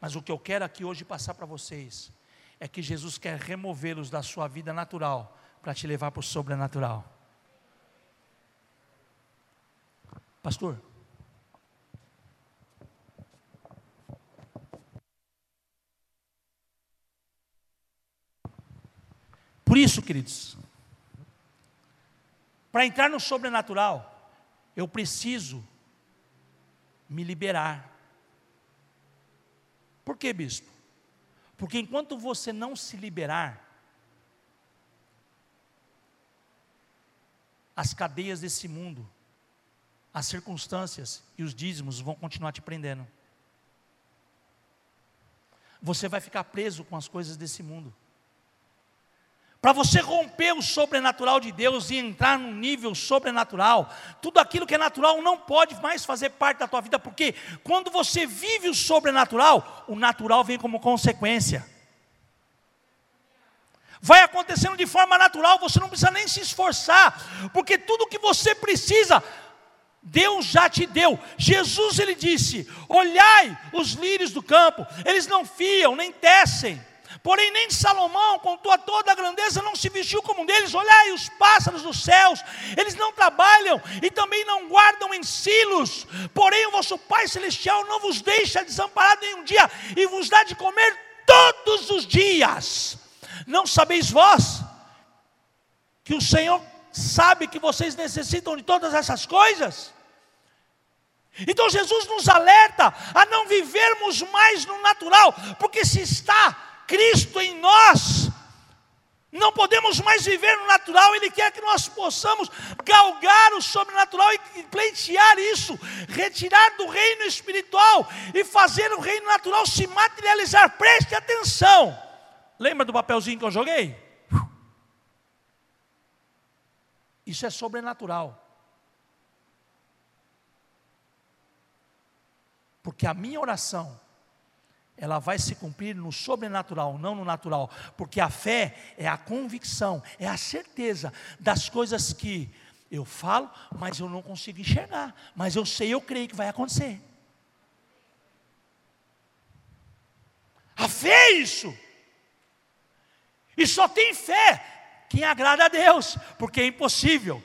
Mas o que eu quero aqui hoje passar para vocês é que Jesus quer removê-los da sua vida natural para te levar para o sobrenatural. Pastor. Por isso, queridos, para entrar no sobrenatural, eu preciso me liberar. Por que, bispo? Porque enquanto você não se liberar, as cadeias desse mundo, as circunstâncias e os dízimos vão continuar te prendendo. Você vai ficar preso com as coisas desse mundo. Para você romper o sobrenatural de Deus e entrar num nível sobrenatural, tudo aquilo que é natural não pode mais fazer parte da tua vida, porque quando você vive o sobrenatural, o natural vem como consequência. Vai acontecendo de forma natural, você não precisa nem se esforçar, porque tudo que você precisa, Deus já te deu. Jesus ele disse: "Olhai os lírios do campo, eles não fiam, nem tecem, Porém, nem Salomão, com toda a grandeza, não se vestiu como um deles. Olhai os pássaros dos céus, eles não trabalham e também não guardam em silos. Porém, o vosso Pai Celestial não vos deixa desamparado em um dia e vos dá de comer todos os dias. Não sabeis vós que o Senhor sabe que vocês necessitam de todas essas coisas? Então Jesus nos alerta a não vivermos mais no natural, porque se está Cristo em nós, não podemos mais viver no natural, Ele quer que nós possamos galgar o sobrenatural e pleitear isso, retirar do reino espiritual e fazer o reino natural se materializar. Preste atenção. Lembra do papelzinho que eu joguei? Isso é sobrenatural. Porque a minha oração ela vai se cumprir no sobrenatural, não no natural, porque a fé é a convicção, é a certeza das coisas que eu falo, mas eu não consigo enxergar, mas eu sei, eu creio que vai acontecer. A fé é isso. E só tem fé quem agrada a Deus, porque é impossível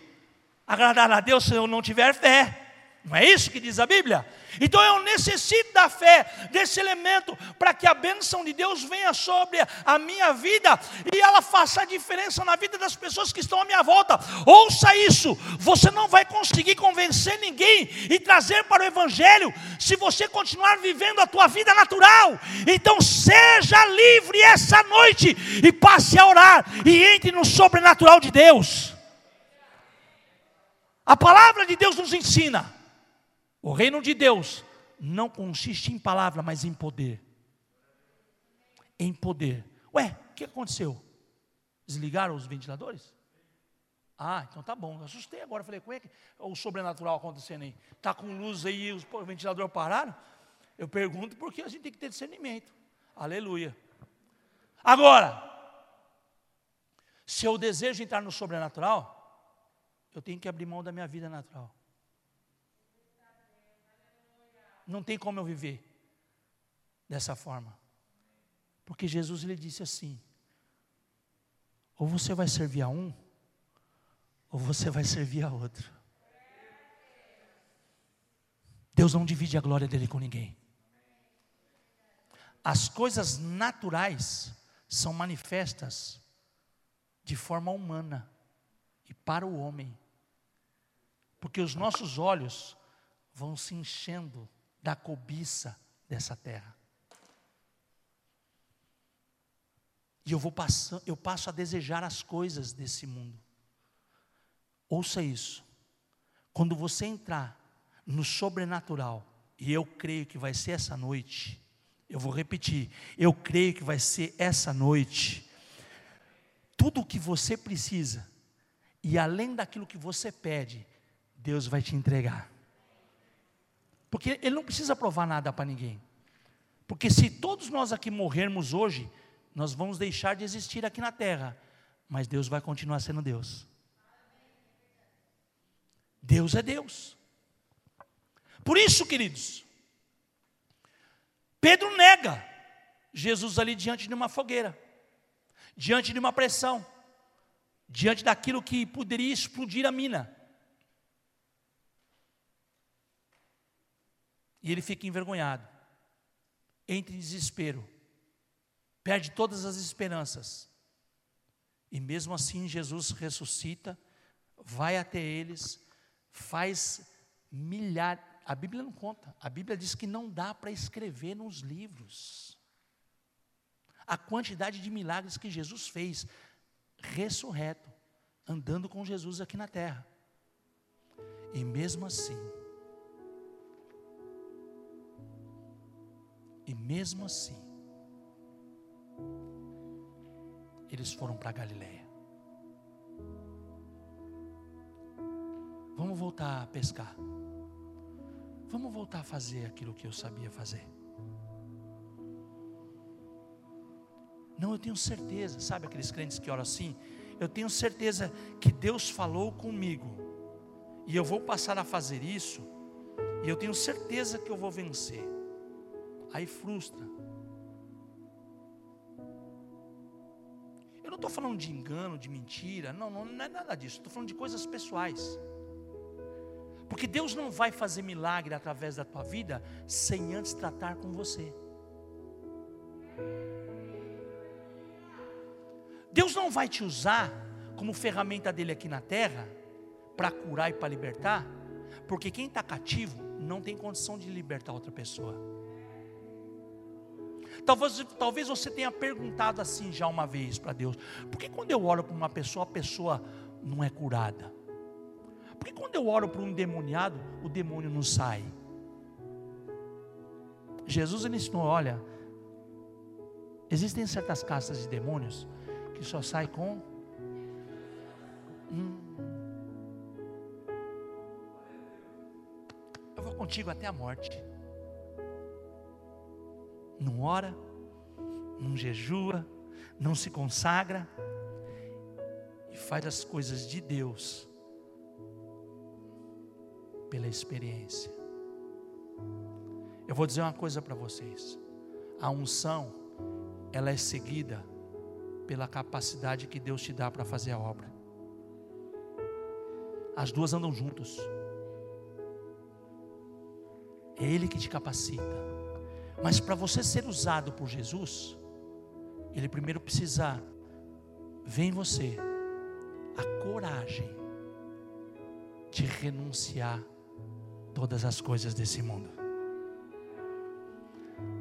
agradar a Deus se eu não tiver fé. Não é isso que diz a Bíblia? Então eu necessito da fé, desse elemento, para que a bênção de Deus venha sobre a minha vida e ela faça a diferença na vida das pessoas que estão à minha volta. Ouça isso: você não vai conseguir convencer ninguém e trazer para o Evangelho se você continuar vivendo a tua vida natural. Então seja livre essa noite e passe a orar e entre no sobrenatural de Deus. A palavra de Deus nos ensina o reino de Deus não consiste em palavra, mas em poder. Em poder. Ué, o que aconteceu? Desligaram os ventiladores? Ah, então tá bom. Assustei agora. Falei, como é que o sobrenatural acontecendo aí? Está com luz aí e os ventiladores pararam? Eu pergunto porque a gente tem que ter discernimento. Aleluia. Agora, se eu desejo entrar no sobrenatural, eu tenho que abrir mão da minha vida natural. Não tem como eu viver dessa forma. Porque Jesus lhe disse assim: ou você vai servir a um, ou você vai servir a outro. Deus não divide a glória dele com ninguém. As coisas naturais são manifestas de forma humana e para o homem. Porque os nossos olhos vão se enchendo da cobiça dessa terra. E eu vou passando, eu passo a desejar as coisas desse mundo. Ouça isso. Quando você entrar no sobrenatural, e eu creio que vai ser essa noite, eu vou repetir, eu creio que vai ser essa noite. Tudo o que você precisa, e além daquilo que você pede, Deus vai te entregar. Porque ele não precisa provar nada para ninguém. Porque se todos nós aqui morrermos hoje, nós vamos deixar de existir aqui na terra, mas Deus vai continuar sendo Deus. Deus é Deus. Por isso, queridos, Pedro nega Jesus ali diante de uma fogueira, diante de uma pressão, diante daquilo que poderia explodir a mina. E ele fica envergonhado, entra em desespero, perde todas as esperanças. E mesmo assim, Jesus ressuscita, vai até eles, faz milhares. A Bíblia não conta, a Bíblia diz que não dá para escrever nos livros. A quantidade de milagres que Jesus fez, ressurreto, andando com Jesus aqui na terra. E mesmo assim, E mesmo assim, eles foram para Galiléia. Vamos voltar a pescar. Vamos voltar a fazer aquilo que eu sabia fazer. Não, eu tenho certeza, sabe aqueles crentes que oram assim? Eu tenho certeza que Deus falou comigo, e eu vou passar a fazer isso, e eu tenho certeza que eu vou vencer aí frustra. Eu não estou falando de engano, de mentira, não, não, não é nada disso, estou falando de coisas pessoais. Porque Deus não vai fazer milagre através da tua vida sem antes tratar com você. Deus não vai te usar como ferramenta dele aqui na terra para curar e para libertar, porque quem está cativo não tem condição de libertar outra pessoa. Talvez, talvez você tenha perguntado assim já uma vez para Deus: por que quando eu oro para uma pessoa, a pessoa não é curada? Por que quando eu oro para um demoniado, o demônio não sai? Jesus ele ensinou: olha, existem certas castas de demônios que só sai com. Hum, eu vou contigo até a morte não ora, não jejua, não se consagra e faz as coisas de Deus pela experiência. Eu vou dizer uma coisa para vocês: a unção, ela é seguida pela capacidade que Deus te dá para fazer a obra. As duas andam juntos. É Ele que te capacita. Mas para você ser usado por Jesus, Ele primeiro precisa ver em você a coragem de renunciar todas as coisas desse mundo.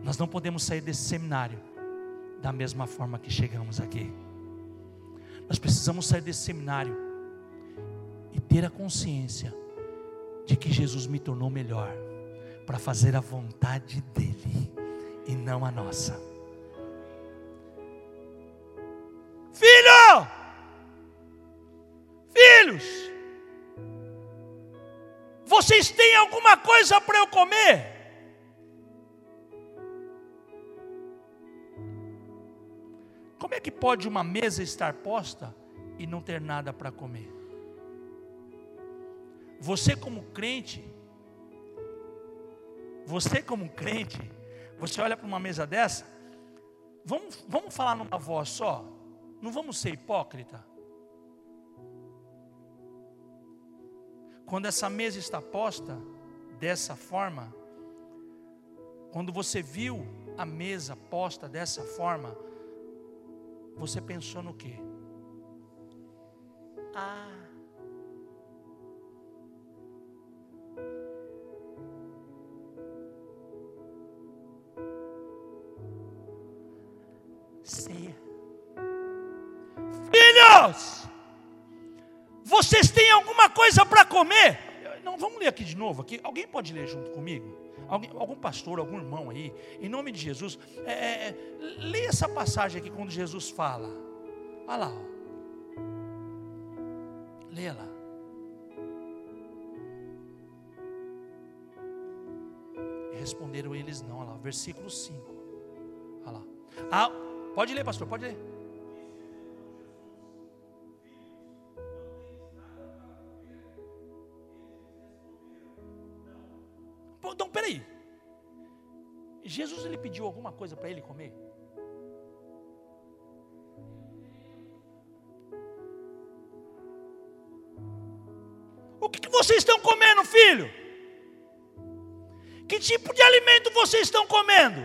Nós não podemos sair desse seminário da mesma forma que chegamos aqui. Nós precisamos sair desse seminário e ter a consciência de que Jesus me tornou melhor para fazer a vontade dele e não a nossa. Filho! Filhos! Vocês têm alguma coisa para eu comer? Como é que pode uma mesa estar posta e não ter nada para comer? Você, como crente, você, como crente, você olha para uma mesa dessa, vamos, vamos falar numa voz só, não vamos ser hipócrita. Quando essa mesa está posta dessa forma, quando você viu a mesa posta dessa forma, você pensou no quê? Ah. Vocês têm alguma coisa para comer? Não, vamos ler aqui de novo. Aqui. Alguém pode ler junto comigo? Alguém, algum pastor, algum irmão aí, em nome de Jesus, é, é, é leia essa passagem aqui quando Jesus fala. Olha lá, ó. leia lá. Responderam eles não, olha lá, versículo 5. Olha lá. Ah, pode ler, pastor, pode ler. Jesus ele pediu alguma coisa para ele comer? O que, que vocês estão comendo, filho? Que tipo de alimento vocês estão comendo?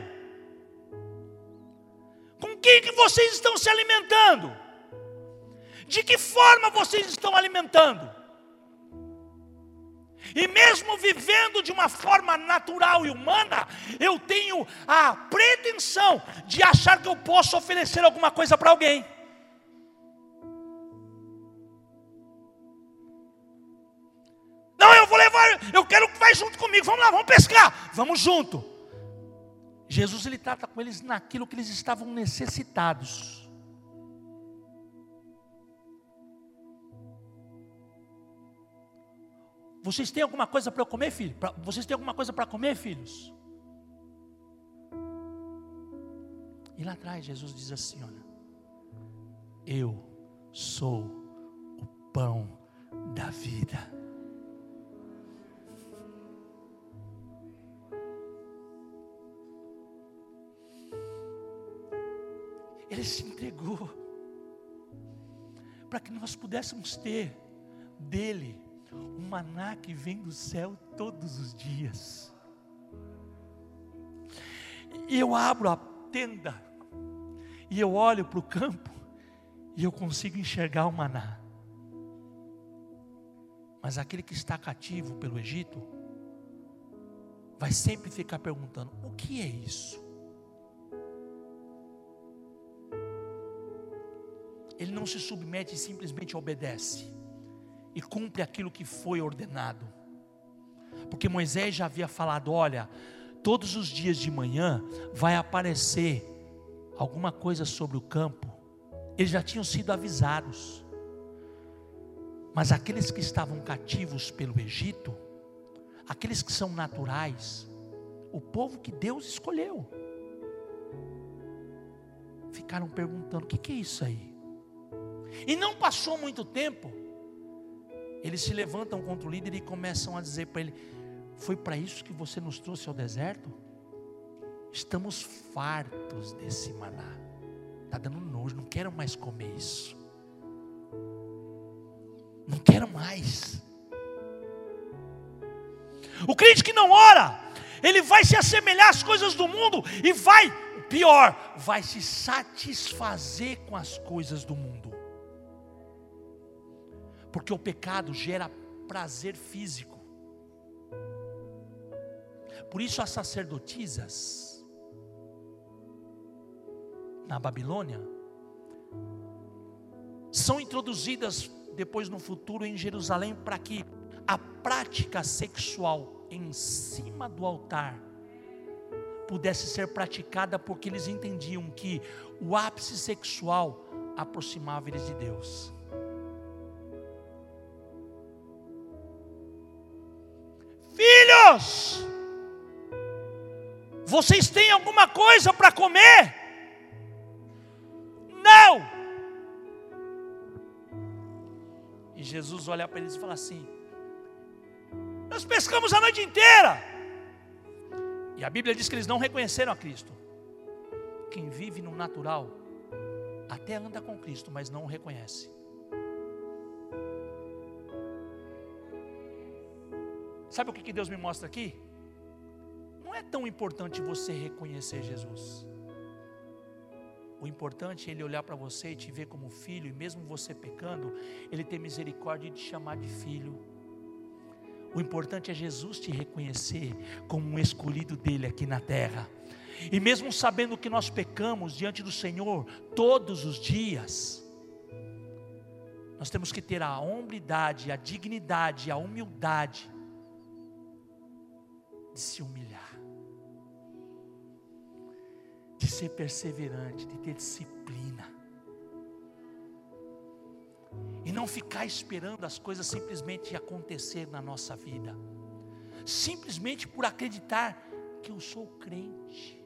Com quem que vocês estão se alimentando? De que forma vocês estão alimentando? E mesmo vivendo de uma forma natural e humana, eu tenho a pretensão de achar que eu posso oferecer alguma coisa para alguém. Não, eu vou levar, eu quero que vai junto comigo. Vamos lá, vamos pescar. Vamos junto. Jesus ele trata com eles naquilo que eles estavam necessitados. Vocês têm alguma coisa para comer, filho? Vocês têm alguma coisa para comer, filhos? E lá atrás Jesus diz assim: olha, eu sou o pão da vida. Ele se entregou para que nós pudéssemos ter dele um maná que vem do céu todos os dias. E eu abro a tenda, e eu olho para o campo, e eu consigo enxergar o maná. Mas aquele que está cativo pelo Egito, vai sempre ficar perguntando: o que é isso? Ele não se submete e simplesmente obedece e cumpre aquilo que foi ordenado. Porque Moisés já havia falado: olha, todos os dias de manhã vai aparecer alguma coisa sobre o campo. Eles já tinham sido avisados. Mas aqueles que estavam cativos pelo Egito, aqueles que são naturais, o povo que Deus escolheu, ficaram perguntando: o que é isso aí? E não passou muito tempo, eles se levantam contra o líder e começam a dizer para ele: Foi para isso que você nos trouxe ao deserto? Estamos fartos desse maná. Está dando nojo, não quero mais comer isso. Não quero mais. O crente que não ora, ele vai se assemelhar às coisas do mundo e vai, pior, vai se satisfazer com as coisas do mundo. Porque o pecado gera prazer físico. Por isso as sacerdotisas na Babilônia são introduzidas depois no futuro em Jerusalém para que a prática sexual em cima do altar pudesse ser praticada porque eles entendiam que o ápice sexual aproximava eles de Deus. Filhos, vocês têm alguma coisa para comer? Não. E Jesus olha para eles e fala assim: Nós pescamos a noite inteira. E a Bíblia diz que eles não reconheceram a Cristo. Quem vive no natural até anda com Cristo, mas não o reconhece. Sabe o que Deus me mostra aqui? não é tão importante você reconhecer Jesus. O importante é Ele olhar para você e te ver como filho, e mesmo você pecando, Ele ter misericórdia de te chamar de filho. O importante é Jesus te reconhecer como um escolhido dele aqui na terra. E mesmo sabendo que nós pecamos diante do Senhor todos os dias, nós temos que ter a hombridade, a dignidade, a humildade de se humilhar de ser perseverante, de ter disciplina. E não ficar esperando as coisas simplesmente acontecer na nossa vida. Simplesmente por acreditar que eu sou crente.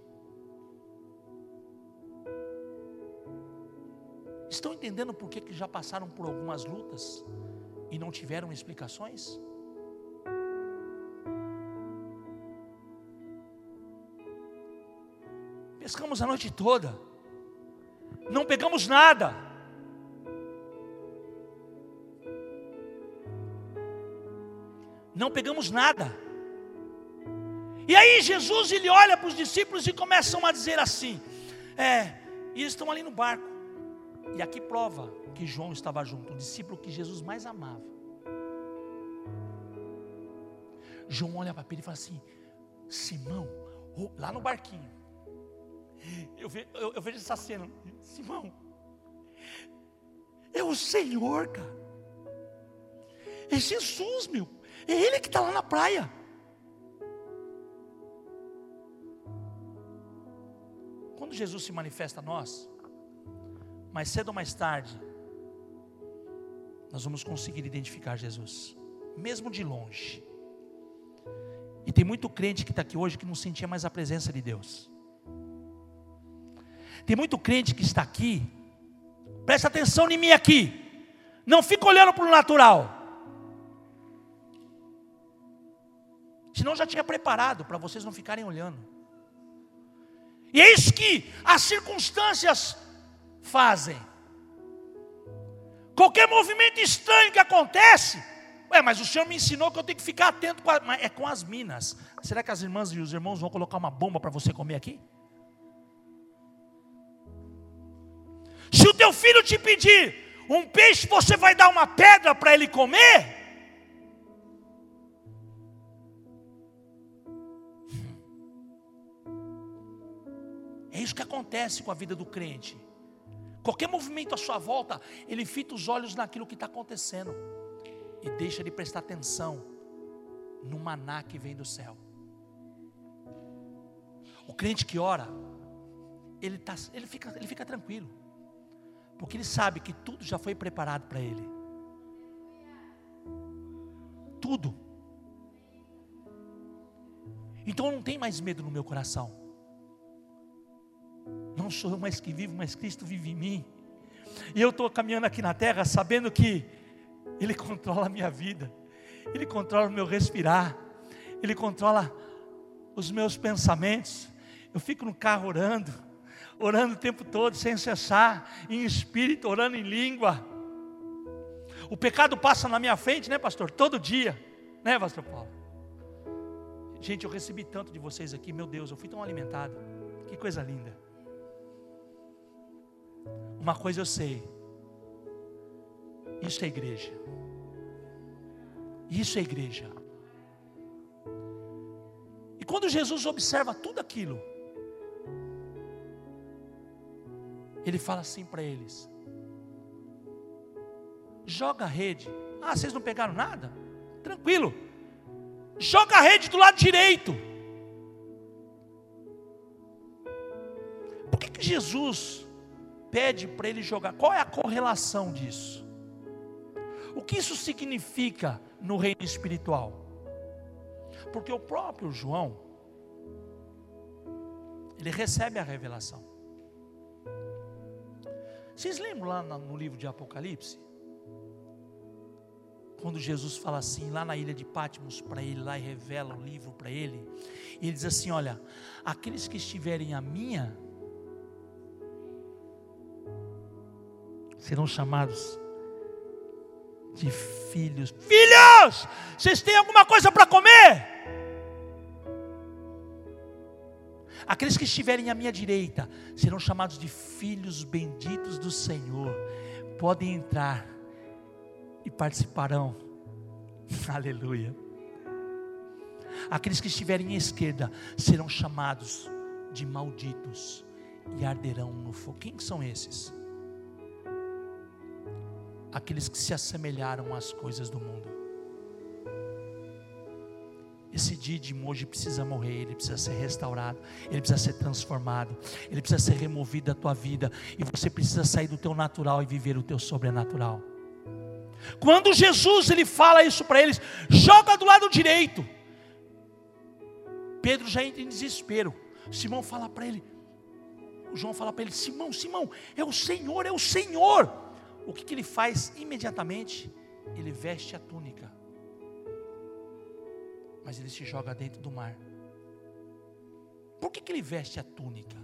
Estão entendendo por que, que já passaram por algumas lutas e não tiveram explicações? Pescamos a noite toda. Não pegamos nada. Não pegamos nada. E aí Jesus ele olha para os discípulos e começam a dizer assim: é, e eles estão ali no barco. E aqui prova que João estava junto, o discípulo que Jesus mais amava. João olha para Pedro e fala assim: Simão, lá no barquinho, eu, ve, eu, eu vejo essa cena, Simão, é o Senhor, cara. É Jesus, meu. É Ele que está lá na praia. Quando Jesus se manifesta a nós, mais cedo ou mais tarde, nós vamos conseguir identificar Jesus, mesmo de longe. E tem muito crente que está aqui hoje que não sentia mais a presença de Deus. Tem muito crente que está aqui, presta atenção em mim aqui, não fica olhando para o natural. Senão já tinha preparado para vocês não ficarem olhando. E é isso que as circunstâncias fazem. Qualquer movimento estranho que acontece, Ué, mas o Senhor me ensinou que eu tenho que ficar atento com a, é com as minas. Será que as irmãs e os irmãos vão colocar uma bomba para você comer aqui? Se o teu filho te pedir um peixe, você vai dar uma pedra para ele comer? É isso que acontece com a vida do crente. Qualquer movimento à sua volta, ele fita os olhos naquilo que está acontecendo e deixa de prestar atenção no maná que vem do céu. O crente que ora, ele, tá, ele, fica, ele fica tranquilo. Porque ele sabe que tudo já foi preparado para ele. Tudo. Então não tenho mais medo no meu coração. Não sou eu mais que vivo, mas Cristo vive em mim. E eu estou caminhando aqui na terra sabendo que Ele controla a minha vida, Ele controla o meu respirar, Ele controla os meus pensamentos. Eu fico no carro orando, orando o tempo todo, sem cessar, em espírito, orando em língua. O pecado passa na minha frente, né, pastor? Todo dia, né, pastor Paulo? Gente, eu recebi tanto de vocês aqui, meu Deus, eu fui tão alimentado. Que coisa linda. Uma coisa eu sei, isso é igreja. Isso é igreja. E quando Jesus observa tudo aquilo, ele fala assim para eles: joga a rede. Ah, vocês não pegaram nada? Tranquilo. Joga a rede do lado direito. Por que, que Jesus pede para ele jogar? Qual é a correlação disso? O que isso significa no reino espiritual? Porque o próprio João, ele recebe a revelação. Vocês lembram lá no livro de Apocalipse? Quando Jesus fala assim, lá na ilha de Patmos, para ele, lá e revela o livro para ele, ele diz assim: Olha, aqueles que estiverem a minha, serão chamados de filhos. Filhos, vocês têm alguma coisa para comer? Aqueles que estiverem à minha direita serão chamados de filhos benditos do Senhor. Podem entrar e participarão. Aleluia. Aqueles que estiverem à esquerda serão chamados de malditos e arderão no fogo. Quem são esses? Aqueles que se assemelharam às coisas do mundo. Esse dídimo hoje precisa morrer, ele precisa ser restaurado, ele precisa ser transformado, ele precisa ser removido da tua vida, e você precisa sair do teu natural e viver o teu sobrenatural. Quando Jesus ele fala isso para eles, joga do lado direito. Pedro já entra em desespero. Simão fala para ele, João fala para ele: Simão, Simão, é o Senhor, é o Senhor. O que, que ele faz imediatamente? Ele veste a túnica mas ele se joga dentro do mar. Por que, que ele veste a túnica?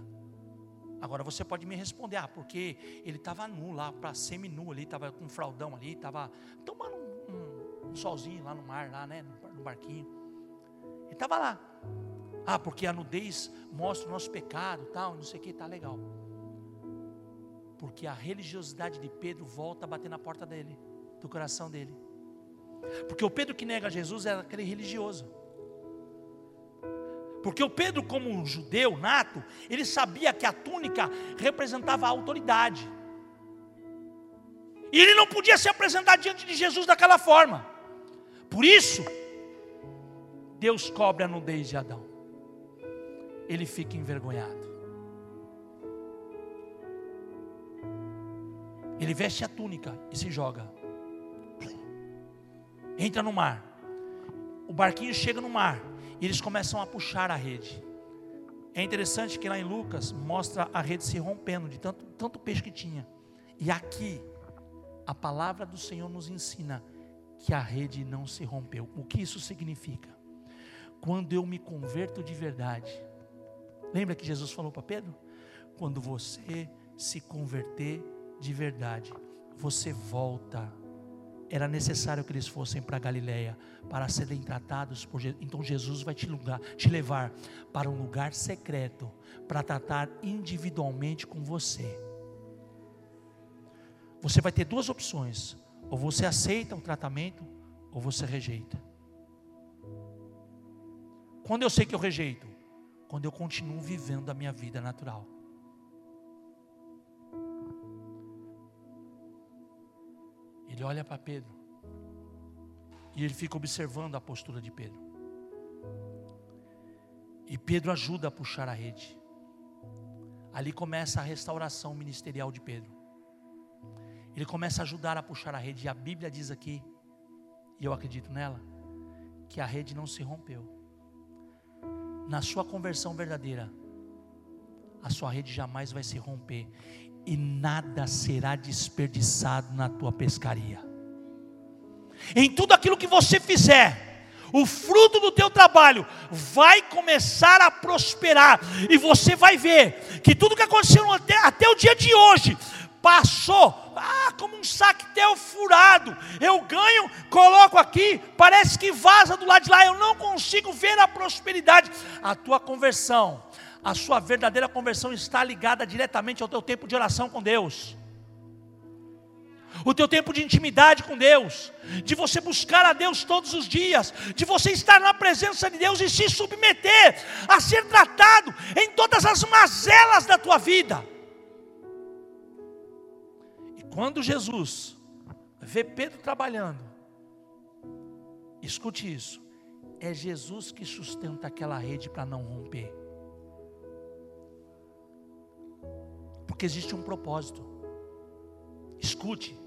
Agora você pode me responder, ah, porque ele estava nu lá, para semi-nu ali, estava com um fraldão ali, estava tomando um, um, um, solzinho lá no mar, lá, né, no, barquinho. Ele estava lá. Ah, porque a nudez mostra o nosso pecado, tal, não sei o que, tá legal. Porque a religiosidade de Pedro volta a bater na porta dele, do coração dele. Porque o Pedro que nega Jesus era aquele religioso. Porque o Pedro, como um judeu nato, ele sabia que a túnica representava a autoridade. E ele não podia se apresentar diante de Jesus daquela forma. Por isso, Deus cobre a nudez de Adão. Ele fica envergonhado. Ele veste a túnica e se joga entra no mar. O barquinho chega no mar e eles começam a puxar a rede. É interessante que lá em Lucas mostra a rede se rompendo de tanto, tanto peixe que tinha. E aqui a palavra do Senhor nos ensina que a rede não se rompeu. O que isso significa? Quando eu me converto de verdade. Lembra que Jesus falou para Pedro? Quando você se converter de verdade, você volta era necessário que eles fossem para Galiléia para serem tratados por Jesus. Então Jesus vai te, lugar, te levar para um lugar secreto para tratar individualmente com você. Você vai ter duas opções: ou você aceita o tratamento, ou você rejeita. Quando eu sei que eu rejeito? Quando eu continuo vivendo a minha vida natural. Ele olha para Pedro e ele fica observando a postura de Pedro. E Pedro ajuda a puxar a rede. Ali começa a restauração ministerial de Pedro. Ele começa a ajudar a puxar a rede. E a Bíblia diz aqui, e eu acredito nela, que a rede não se rompeu. Na sua conversão verdadeira, a sua rede jamais vai se romper e nada será desperdiçado na tua pescaria. Em tudo aquilo que você fizer, o fruto do teu trabalho vai começar a prosperar, e você vai ver que tudo que aconteceu até, até o dia de hoje passou, ah, como um sactel furado. Eu ganho, coloco aqui, parece que vaza do lado de lá, eu não consigo ver a prosperidade. A tua conversão, a sua verdadeira conversão está ligada diretamente ao teu tempo de oração com Deus o teu tempo de intimidade com Deus, de você buscar a Deus todos os dias, de você estar na presença de Deus e se submeter a ser tratado em todas as mazelas da tua vida. E quando Jesus vê Pedro trabalhando, escute isso, é Jesus que sustenta aquela rede para não romper. Porque existe um propósito. Escute,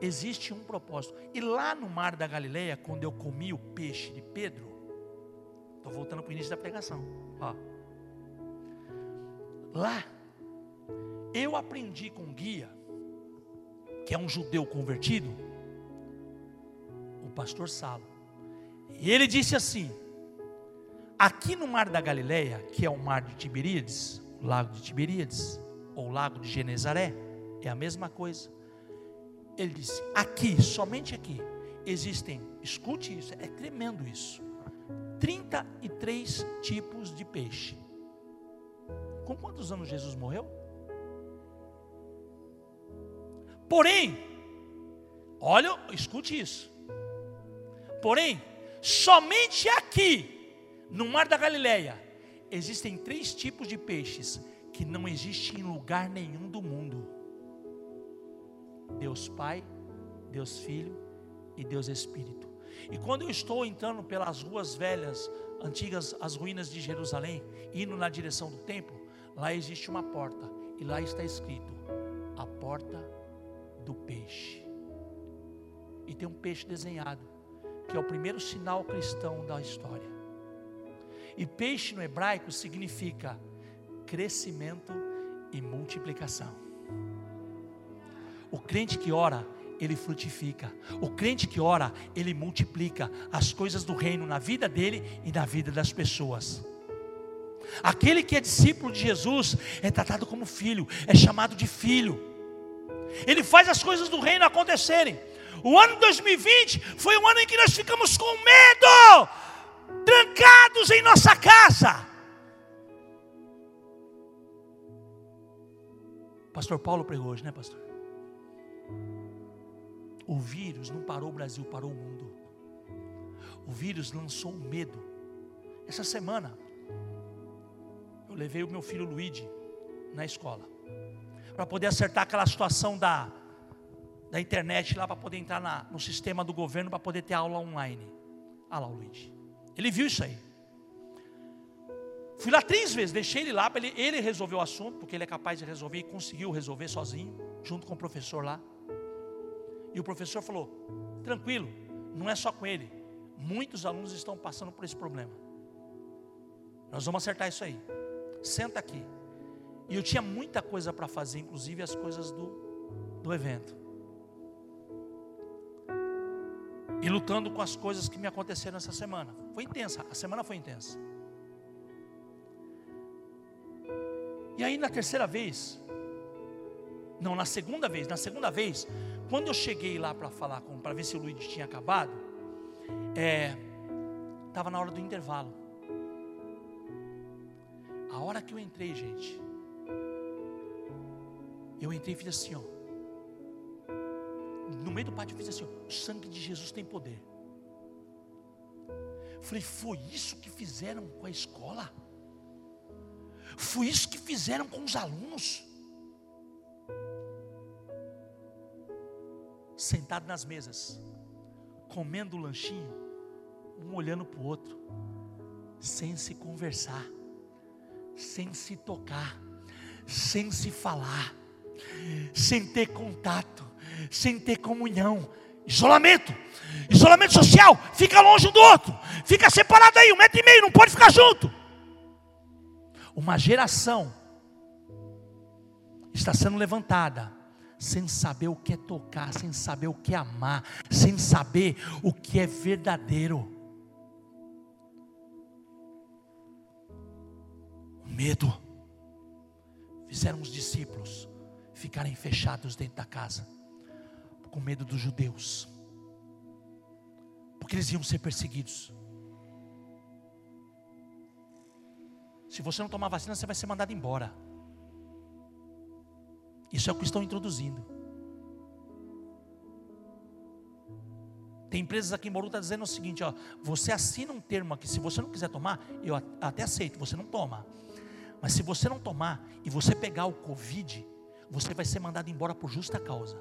existe um propósito. E lá no mar da Galileia, quando eu comi o peixe de Pedro, estou voltando para o início da pregação. Ó. Lá, eu aprendi com um guia, que é um judeu convertido, o pastor Salo. E ele disse assim: aqui no mar da Galileia, que é o mar de Tiberíades, lago de Tiberíades, ou lago de Genezaré, é a mesma coisa. Ele disse: aqui, somente aqui, existem, escute isso, é tremendo isso. 33 tipos de peixe. Com quantos anos Jesus morreu? Porém, olha, escute isso. Porém, somente aqui, no mar da Galileia, existem três tipos de peixes que não existem em lugar nenhum do mundo. Deus Pai, Deus Filho e Deus Espírito. E quando eu estou entrando pelas ruas velhas, antigas, as ruínas de Jerusalém, indo na direção do templo, lá existe uma porta, e lá está escrito: a porta do peixe. E tem um peixe desenhado, que é o primeiro sinal cristão da história. E peixe no hebraico significa crescimento e multiplicação. O crente que ora, ele frutifica. O crente que ora, ele multiplica as coisas do reino na vida dele e na vida das pessoas. Aquele que é discípulo de Jesus é tratado como filho, é chamado de filho. Ele faz as coisas do reino acontecerem. O ano 2020 foi um ano em que nós ficamos com medo, trancados em nossa casa. Pastor Paulo pregou hoje, né, pastor? O vírus não parou o Brasil, parou o mundo. O vírus lançou medo. Essa semana, eu levei o meu filho Luigi na escola, para poder acertar aquela situação da, da internet lá, para poder entrar na, no sistema do governo, para poder ter aula online. Ah lá o Luigi. Ele viu isso aí. Fui lá três vezes, deixei ele lá, ele, ele resolveu o assunto, porque ele é capaz de resolver e conseguiu resolver sozinho, junto com o professor lá. E o professor falou: tranquilo, não é só com ele. Muitos alunos estão passando por esse problema. Nós vamos acertar isso aí. Senta aqui. E eu tinha muita coisa para fazer, inclusive as coisas do, do evento. E lutando com as coisas que me aconteceram essa semana. Foi intensa, a semana foi intensa. E aí na terceira vez, não, na segunda vez, na segunda vez, quando eu cheguei lá para falar com, para ver se o Luiz tinha acabado, estava é, na hora do intervalo. A hora que eu entrei, gente, eu entrei e fiz assim, ó. No meio do pátio eu fiz assim, ó, o sangue de Jesus tem poder. Falei, foi isso que fizeram com a escola? Foi isso que fizeram com os alunos? sentado nas mesas, comendo o lanchinho, um olhando para o outro, sem se conversar, sem se tocar, sem se falar, sem ter contato, sem ter comunhão. Isolamento. Isolamento social. Fica longe um do outro. Fica separado aí, um metro e meio, não pode ficar junto. Uma geração está sendo levantada sem saber o que é tocar, sem saber o que é amar, sem saber o que é verdadeiro. O medo fizeram os discípulos ficarem fechados dentro da casa com medo dos judeus, porque eles iam ser perseguidos. Se você não tomar vacina, você vai ser mandado embora. Isso é o que estão introduzindo. Tem empresas aqui em Bauru que estão tá dizendo o seguinte: ó, você assina um termo aqui, se você não quiser tomar, eu até aceito, você não toma. Mas se você não tomar e você pegar o Covid, você vai ser mandado embora por justa causa.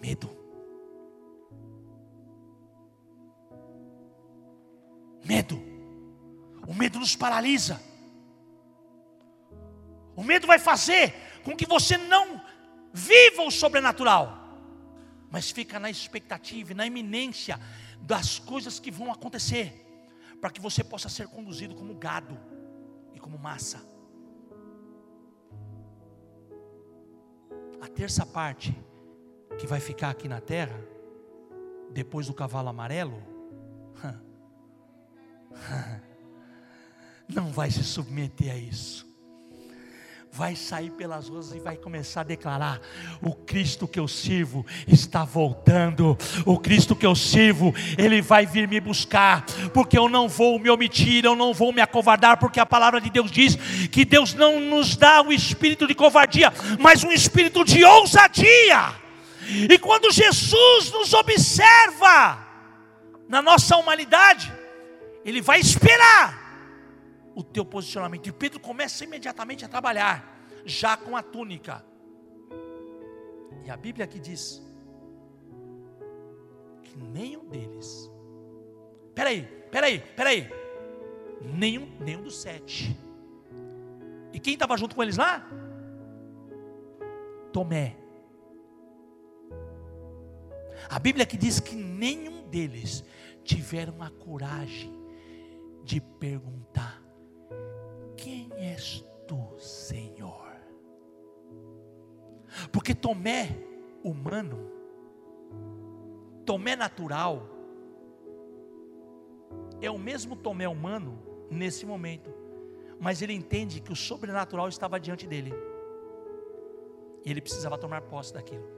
Medo. Medo. O medo nos paralisa. O medo vai fazer com que você não viva o sobrenatural, mas fica na expectativa, na iminência das coisas que vão acontecer, para que você possa ser conduzido como gado e como massa. A terça parte que vai ficar aqui na terra, depois do cavalo amarelo, não vai se submeter a isso vai sair pelas ruas e vai começar a declarar: o Cristo que eu sirvo está voltando, o Cristo que eu sirvo, ele vai vir me buscar, porque eu não vou me omitir, eu não vou me acovardar, porque a palavra de Deus diz que Deus não nos dá o espírito de covardia, mas um espírito de ousadia. E quando Jesus nos observa na nossa humanidade, ele vai esperar o teu posicionamento. E Pedro começa imediatamente a trabalhar, já com a túnica. E a Bíblia aqui diz que nenhum deles, peraí, peraí, peraí, nenhum, nenhum dos sete. E quem estava junto com eles lá? Tomé. A Bíblia aqui diz que nenhum deles tiveram a coragem de perguntar: quem és tu, Senhor? Porque Tomé humano, Tomé natural, é o mesmo Tomé humano nesse momento, mas ele entende que o sobrenatural estava diante dele, e ele precisava tomar posse daquilo.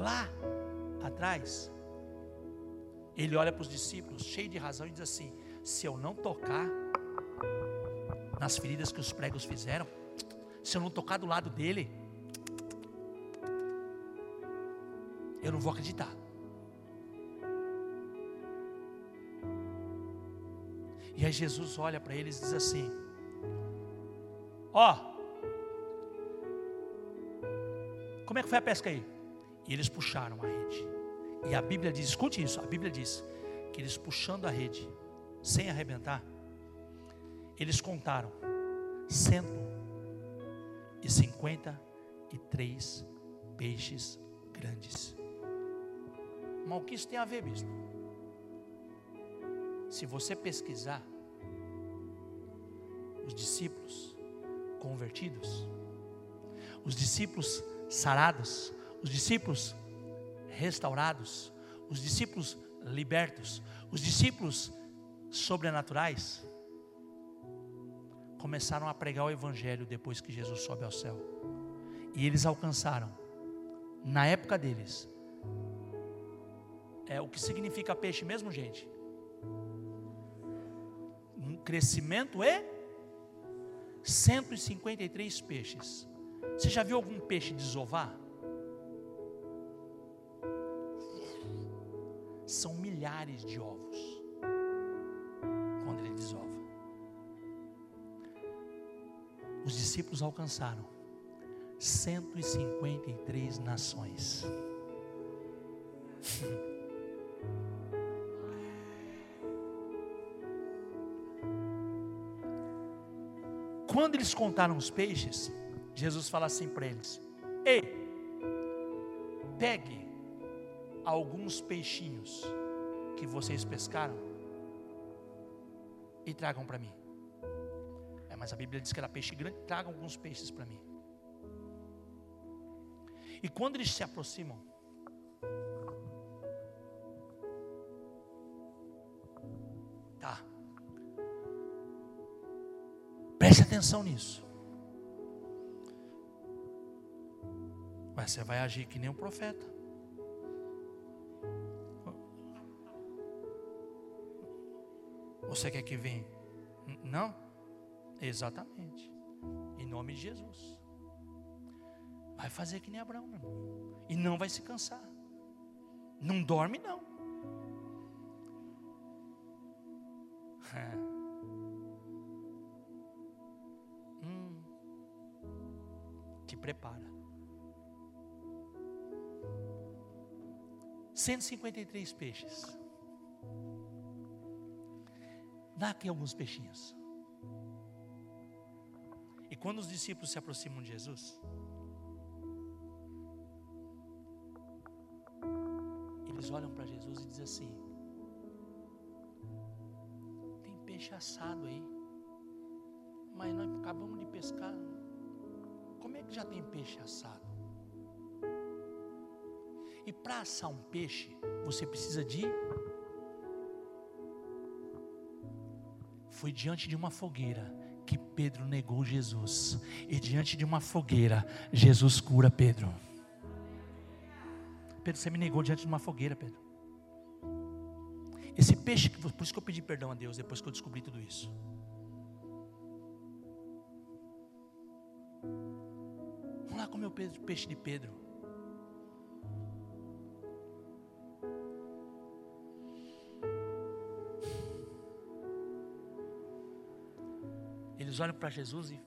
Lá atrás, ele olha para os discípulos, cheio de razão, e diz assim: se eu não tocar nas feridas que os pregos fizeram, se eu não tocar do lado dele, eu não vou acreditar. E aí Jesus olha para eles e diz assim: Ó, oh, como é que foi a pesca aí? E eles puxaram a rede. E a Bíblia diz: escute isso, a Bíblia diz que eles puxando a rede, sem arrebentar, eles contaram 153 peixes grandes. Mas o que isso tem a ver, bispo? Se você pesquisar, os discípulos convertidos, os discípulos sarados, os discípulos restaurados, os discípulos libertos, os discípulos sobrenaturais começaram a pregar o Evangelho depois que Jesus sobe ao céu. E eles alcançaram, na época deles, é o que significa peixe mesmo, gente? Um crescimento é 153 peixes. Você já viu algum peixe desovar? São milhares de ovos. os discípulos alcançaram 153 nações. Quando eles contaram os peixes, Jesus fala assim para eles: Ei, pegue alguns peixinhos que vocês pescaram e tragam para mim mas a Bíblia diz que era peixe grande. Traga alguns peixes para mim. E quando eles se aproximam, tá, Preste atenção nisso. Mas você vai agir que nem um profeta. Você quer que venha? Não? Exatamente. Em nome de Jesus. Vai fazer que nem Abraão, meu irmão. E não vai se cansar. Não dorme, não. Hum. Te prepara. 153 peixes. Dá aqui alguns peixinhos. E quando os discípulos se aproximam de Jesus, eles olham para Jesus e dizem assim: tem peixe assado aí, mas nós acabamos de pescar. Como é que já tem peixe assado? E para assar um peixe, você precisa de. Foi diante de uma fogueira que Pedro negou Jesus. E diante de uma fogueira, Jesus cura Pedro. Pedro, você me negou diante de uma fogueira, Pedro. Esse peixe, por isso que eu pedi perdão a Deus depois que eu descobri tudo isso. Vamos lá comer o peixe de Pedro. Olham para Jesus e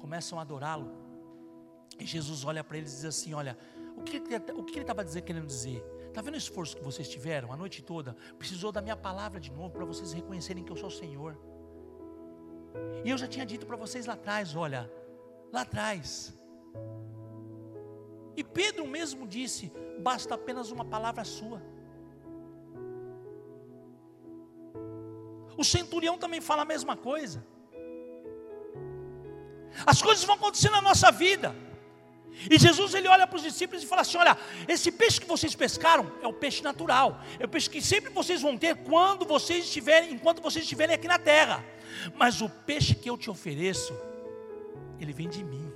começam a adorá-lo. E Jesus olha para eles e diz assim: Olha, o que, o que ele estava querendo dizer? Está vendo o esforço que vocês tiveram a noite toda? Precisou da minha palavra de novo para vocês reconhecerem que eu sou o Senhor. E eu já tinha dito para vocês lá atrás: olha, lá atrás. E Pedro mesmo disse: basta apenas uma palavra sua. O centurião também fala a mesma coisa. As coisas vão acontecer na nossa vida. E Jesus ele olha para os discípulos e fala assim: Olha, esse peixe que vocês pescaram é o peixe natural, é o peixe que sempre vocês vão ter quando vocês estiverem, enquanto vocês estiverem aqui na terra. Mas o peixe que eu te ofereço, ele vem de mim.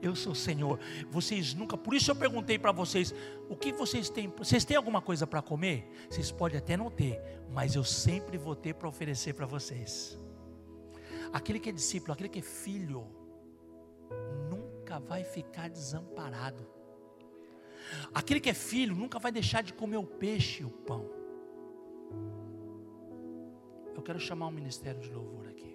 Eu sou o Senhor. Vocês nunca, por isso eu perguntei para vocês: o que vocês têm? Vocês têm alguma coisa para comer? Vocês podem até não ter, mas eu sempre vou ter para oferecer para vocês. Aquele que é discípulo, aquele que é filho, nunca vai ficar desamparado. Aquele que é filho nunca vai deixar de comer o peixe e o pão. Eu quero chamar o ministério de louvor aqui.